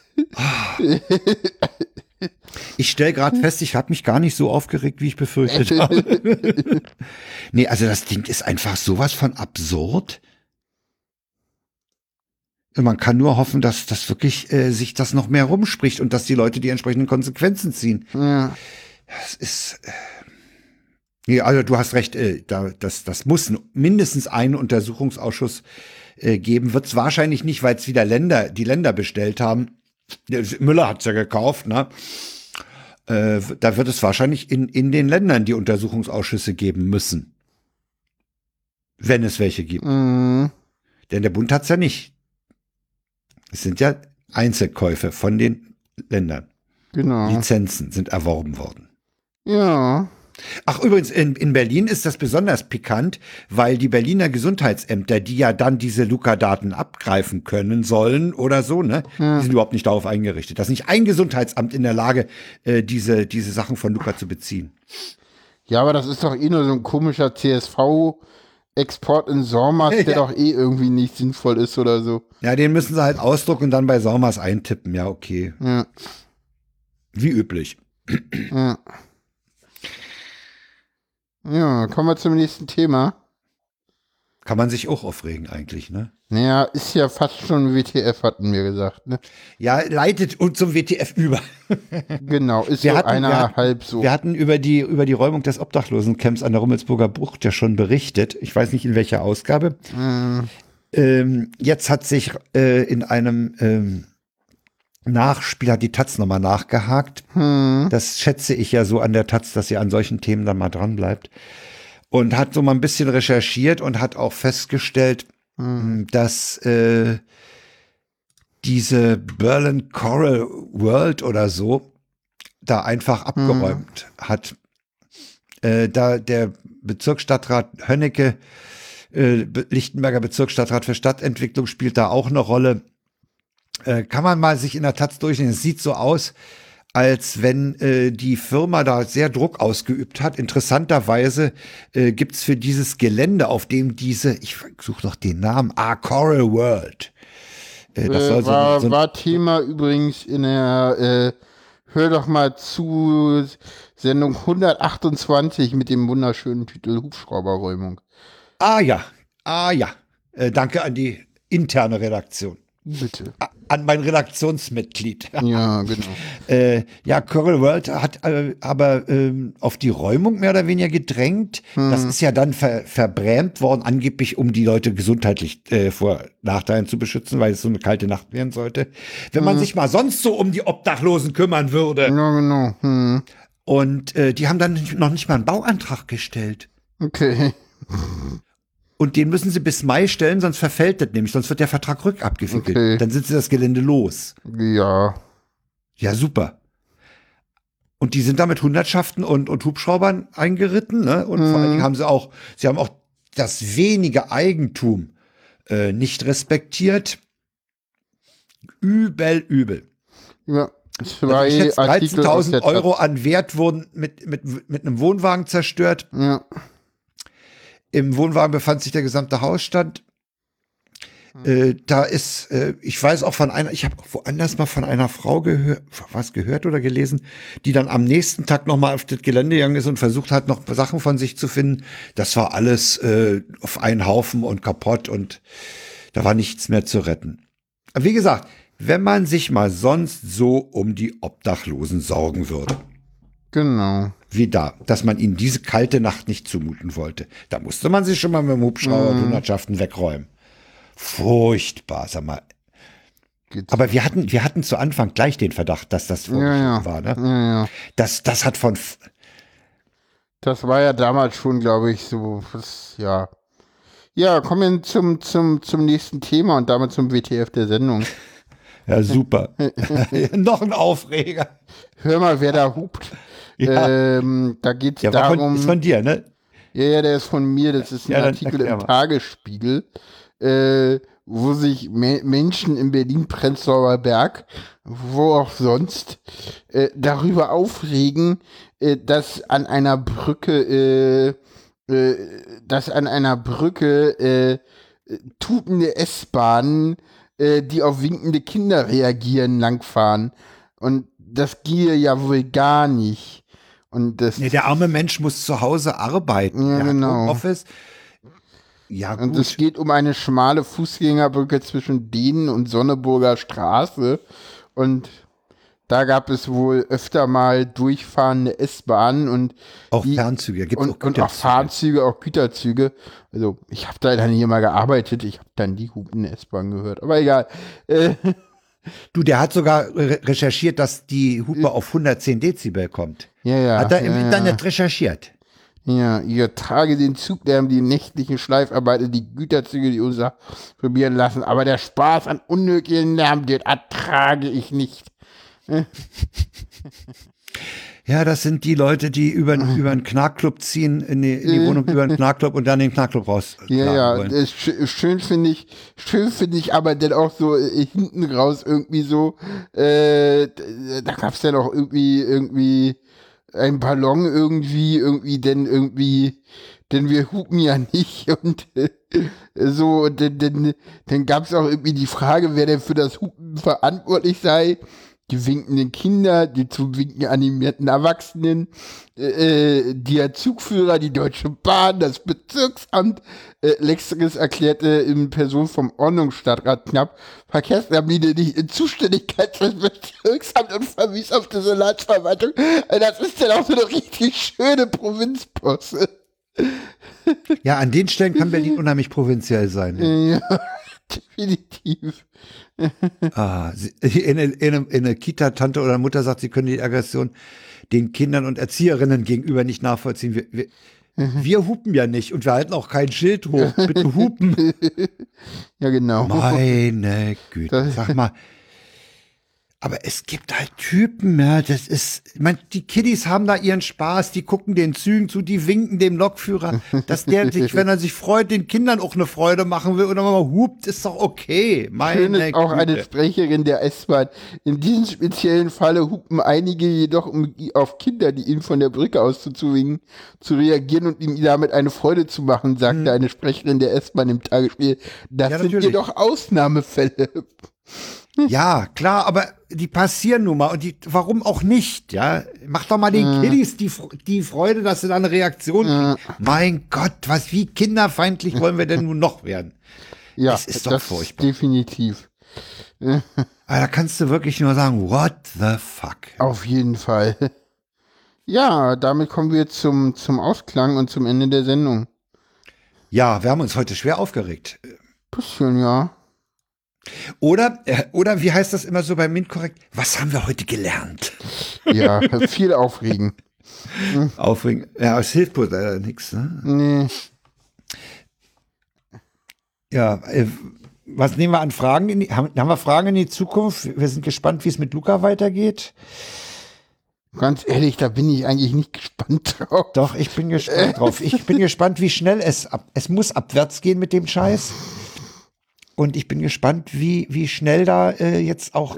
Ich stelle gerade fest, ich habe mich gar nicht so aufgeregt, wie ich befürchtet habe. nee, also das Ding ist einfach sowas von absurd. Man kann nur hoffen, dass das wirklich äh, sich das noch mehr rumspricht und dass die Leute die entsprechenden Konsequenzen ziehen. Ja. Das ist. Äh, nee, also du hast recht, äh, da, das, das muss mindestens einen Untersuchungsausschuss äh, geben. Wird es wahrscheinlich nicht, weil es wieder Länder, die Länder bestellt haben. Müller hat's ja gekauft, ne? Äh, da wird es wahrscheinlich in, in den Ländern die Untersuchungsausschüsse geben müssen. Wenn es welche gibt. Mhm. Denn der Bund hat's ja nicht. Es sind ja Einzelkäufe von den Ländern. Genau. Lizenzen sind erworben worden. Ja. Ach, übrigens, in, in Berlin ist das besonders pikant, weil die Berliner Gesundheitsämter, die ja dann diese Luca-Daten abgreifen können sollen oder so, ne, die sind überhaupt nicht darauf eingerichtet. Da ist nicht ein Gesundheitsamt in der Lage, äh, diese, diese Sachen von Luca zu beziehen. Ja, aber das ist doch eh nur so ein komischer CSV-Export in Sormas, der Ja. doch eh irgendwie nicht sinnvoll ist oder so. Ja, den müssen sie halt ausdrucken und dann bei Saumas eintippen. Ja, okay. Ja. Wie üblich. Ja. Ja, kommen wir zum nächsten Thema. Kann man sich auch aufregen eigentlich, ne? Naja, ist ja fast schon WTF, hatten wir gesagt, ne? Ja, leitet uns zum WTF über. Genau, ist Wir so eineinhalb hatten- so. Wir hatten über die, über die Räumung des Obdachlosencamps an der Rummelsburger Bucht ja schon berichtet. Ich weiß nicht in welcher Ausgabe. Ähm, jetzt hat sich äh, in einem ähm, Nachspiel hat die Taz nochmal nachgehakt. Das schätze ich ja so an der Taz, dass sie an solchen Themen dann mal dran bleibt. Und hat so mal ein bisschen recherchiert und hat auch festgestellt, mh, dass äh, diese Berlin Coral World oder so da einfach abgeräumt hat. Äh, da der Bezirksstadtrat Hönnecke, äh, Be- Lichtenberger Bezirksstadtrat für Stadtentwicklung spielt da auch eine Rolle. Äh, kann man mal sich in der Taz durchlesen. Es sieht so aus, als wenn äh, die Firma da sehr Druck ausgeübt hat. Interessanterweise äh, gibt's für dieses Gelände, auf dem diese, ich suche noch den Namen, ah, Coral World. Äh, das Äh, soll so, war, so war Thema übrigens in der, äh, hör doch mal zu, Sendung 128 mit dem wunderschönen Titel Hubschrauberräumung. Ah ja, ah ja. Äh, danke an die interne Redaktion. Bitte. An mein Redaktionsmitglied. Ja, genau. Äh, ja, Coral World hat äh, aber ähm, auf die Räumung mehr oder weniger gedrängt. Das ist ja dann ver verbrämt worden, angeblich um die Leute gesundheitlich äh, vor Nachteilen zu beschützen, weil es so eine kalte Nacht werden sollte. Wenn man sich mal sonst so um die Obdachlosen kümmern würde. Ja, genau. Hm. Und äh, die haben dann noch nicht mal einen Bauantrag gestellt. Okay. Und den müssen sie bis Mai stellen, sonst verfällt das nämlich, sonst wird der Vertrag rückabgewickelt. Okay. Dann sind sie das Gelände los. Ja. Ja, super. Und die sind da mit Hundertschaften und, und Hubschraubern eingeritten, ne? Und vor allen Dingen haben sie auch, sie haben auch das wenige Eigentum äh, nicht respektiert. Übel, übel. Ja. Also Zwei aus 13.000 der Euro an Wert wurden mit, mit, mit einem Wohnwagen zerstört. Ja. Im Wohnwagen befand sich der gesamte Hausstand. Äh, da ist, äh, ich weiß auch von einer, ich habe woanders mal von einer Frau gehört, was gehört oder gelesen, die dann am nächsten Tag nochmal auf das Gelände gegangen ist und versucht hat, noch Sachen von sich zu finden. Das war alles äh, auf einen Haufen und kaputt und da war nichts mehr zu retten. Aber wie gesagt, wenn man sich mal sonst so um die Obdachlosen sorgen würde, Genau. wie da, dass man ihnen diese kalte Nacht nicht zumuten wollte. Da musste man sich schon mal mit dem Hubschrauber und Hundertschaften wegräumen. Furchtbar, sag mal. Geht's. Aber wir hatten, wir hatten zu Anfang gleich den Verdacht, dass das ja, vorgeschrieben ja. war. Ne? ja, ja. Das, das hat von, f- Das war ja damals schon, glaube ich, so, was, ja. Ja, kommen wir zum, zum, zum nächsten Thema und damit zum WTF der Sendung. ja super. Noch ein Aufreger. Hör mal, wer da hupt. Ja. Ähm, da geht es Ja, darum. von, ist von dir, ne? Ja, ja, der ist von mir. Das ist ein Ja, Artikel im. Tagesspiegel, äh, wo sich Me Menschen in Berlin-Prenzlauer Berg, wo auch sonst, äh, darüber aufregen, äh, dass an einer Brücke, äh, äh, dass an einer Brücke äh, tutende S-Bahnen, äh, die auf winkende Kinder reagieren, langfahren. Und das gehe ja wohl gar nicht. Und das Nee, der arme Mensch muss zu Hause arbeiten. Ja, Der genau. Office. Ja, Und gut. es geht um eine schmale Fußgängerbrücke zwischen denen und Sonneburger Straße. Und da gab es wohl öfter mal durchfahrende S-Bahnen und Auch die- Fernzüge. Gibt's und, auch und auch Güterzüge. Fahrzüge, auch Güterzüge. Also ich habe da dann hier mal gearbeitet, ich habe dann die hupende S-Bahn gehört. Aber egal. Äh, Du, der hat sogar re recherchiert, dass die Hupe auf 110 Dezibel kommt. ja, ja. hat er im ja, Internet recherchiert. Ja, ihr trage den Zuglärm, die nächtlichen Schleifarbeiten, die Güterzüge, die uns probieren lassen. Aber der Spaß an unnötigen Lärm, den ertrage ich nicht. Ja, das sind die Leute, die über, über einen Knarkclub ziehen, in die, in die Wohnung über einen Knarkclub und dann den Knarkclub raus. Ja, ja, wollen. schön finde ich, schön finde ich aber dann auch so äh, hinten raus irgendwie so, äh, da gab's dann auch irgendwie, irgendwie ein Ballon irgendwie, irgendwie, denn irgendwie, denn wir hupen ja nicht und äh, so, und dann, dann, dann gab's auch irgendwie die Frage, wer denn für das Hupen verantwortlich sei. Die winkenden Kinder, die zu winken animierten Erwachsenen, äh, der Zugführer, die Deutsche Bahn, das Bezirksamt. Äh, Letzteres erklärte in Person vom Ordnungsstadtrat knapp, Verkehrstermine nicht in Zuständigkeit des Bezirksamts und verwies auf die Senatsverwaltung. Äh, Das ist dann auch so eine richtig schöne Provinzposse. ja, an den Stellen kann Berlin unheimlich provinziell sein. Ja, definitiv. Ah, in, eine- in, in eine Kita-Tante oder Mutter sagt, sie können die Aggression den Kindern und Erzieherinnen gegenüber nicht nachvollziehen. Wir, wir, wir hupen ja nicht und wir halten auch kein Schild hoch. Bitte hupen. Ja, genau. Meine Güte. Sag mal. Aber es gibt halt Typen, ja, das ist, ich mein, die Kiddies haben da ihren Spaß, die gucken den Zügen zu, die winken dem Lokführer, dass der sich, wenn er sich freut, den Kindern auch eine Freude machen will und dann mal hupt, ist doch okay. Meine Schön ist auch eine. Sprecherin der S-Bahn. In diesem speziellen Falle hupen einige jedoch, um auf Kinder, die ihnen von der Brücke aus zuzuwinken, zu reagieren und ihm damit eine Freude zu machen, sagte eine Sprecherin der S-Bahn im Tagesspiel. Das Ja, sind jedoch Ausnahmefälle. Ja, klar, aber die passieren nun mal und die, warum auch nicht, ja? Mach doch mal den Kiddies die, die Freude, dass sie da eine Reaktion kriegen. Mein Gott, was, wie kinderfeindlich wollen wir denn nun noch werden? Ja, Das ist doch furchtbar. definitiv. Aber da kannst du wirklich nur sagen, what the fuck? Auf jeden Fall. Ja, damit kommen wir zum, zum Ausklang und zum Ende der Sendung. Ja, wir haben uns heute schwer aufgeregt. Bisschen, ja. Oder, äh, oder wie heißt das immer so beim MINT-Korrekt? Was haben wir heute gelernt? Ja, viel aufregen. Aufregend. Ja, es hilft wohl leider nichts. Ne? Nee. Ja, äh, was nehmen wir an Fragen? In die, haben, haben wir Fragen in die Zukunft? Wir sind gespannt, wie es mit Luca weitergeht. Ganz ehrlich, da bin ich eigentlich nicht gespannt drauf. Doch, ich bin gespannt drauf. Ich bin gespannt, wie schnell es ab. Es muss abwärts gehen mit dem Scheiß. Und ich bin gespannt, wie, wie schnell da äh, jetzt auch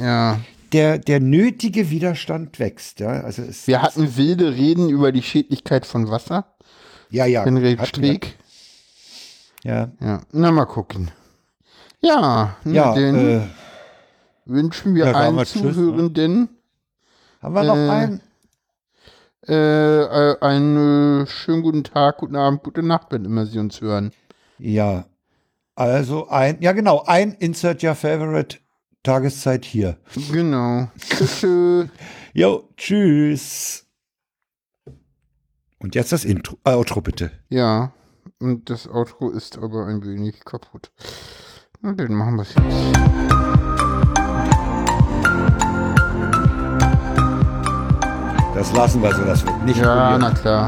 Ja. der, der nötige Widerstand wächst. Ja, also es, Wir hatten wilde Reden über die Schädlichkeit von Wasser. ja, ja, Henrik Streeck. Ja, Ja, na mal gucken. Ja, ja dann äh, wünschen wir ja, allen ne? Zuhörenden haben wir noch äh, einen? äh, äh, einen äh, schönen guten Tag, guten Abend, gute Nacht, wenn immer Sie uns hören. Ja, also ein, ja genau, ein Insert Your Favorite Tageszeit hier. Genau. Tschüss. Jo, tschüss. Und jetzt das Intro, äh, Outro bitte. Ja, und das Outro ist aber ein wenig kaputt. Na, dann machen wir es jetzt. Das lassen wir so, das wird nicht Ja, poliert. na klar.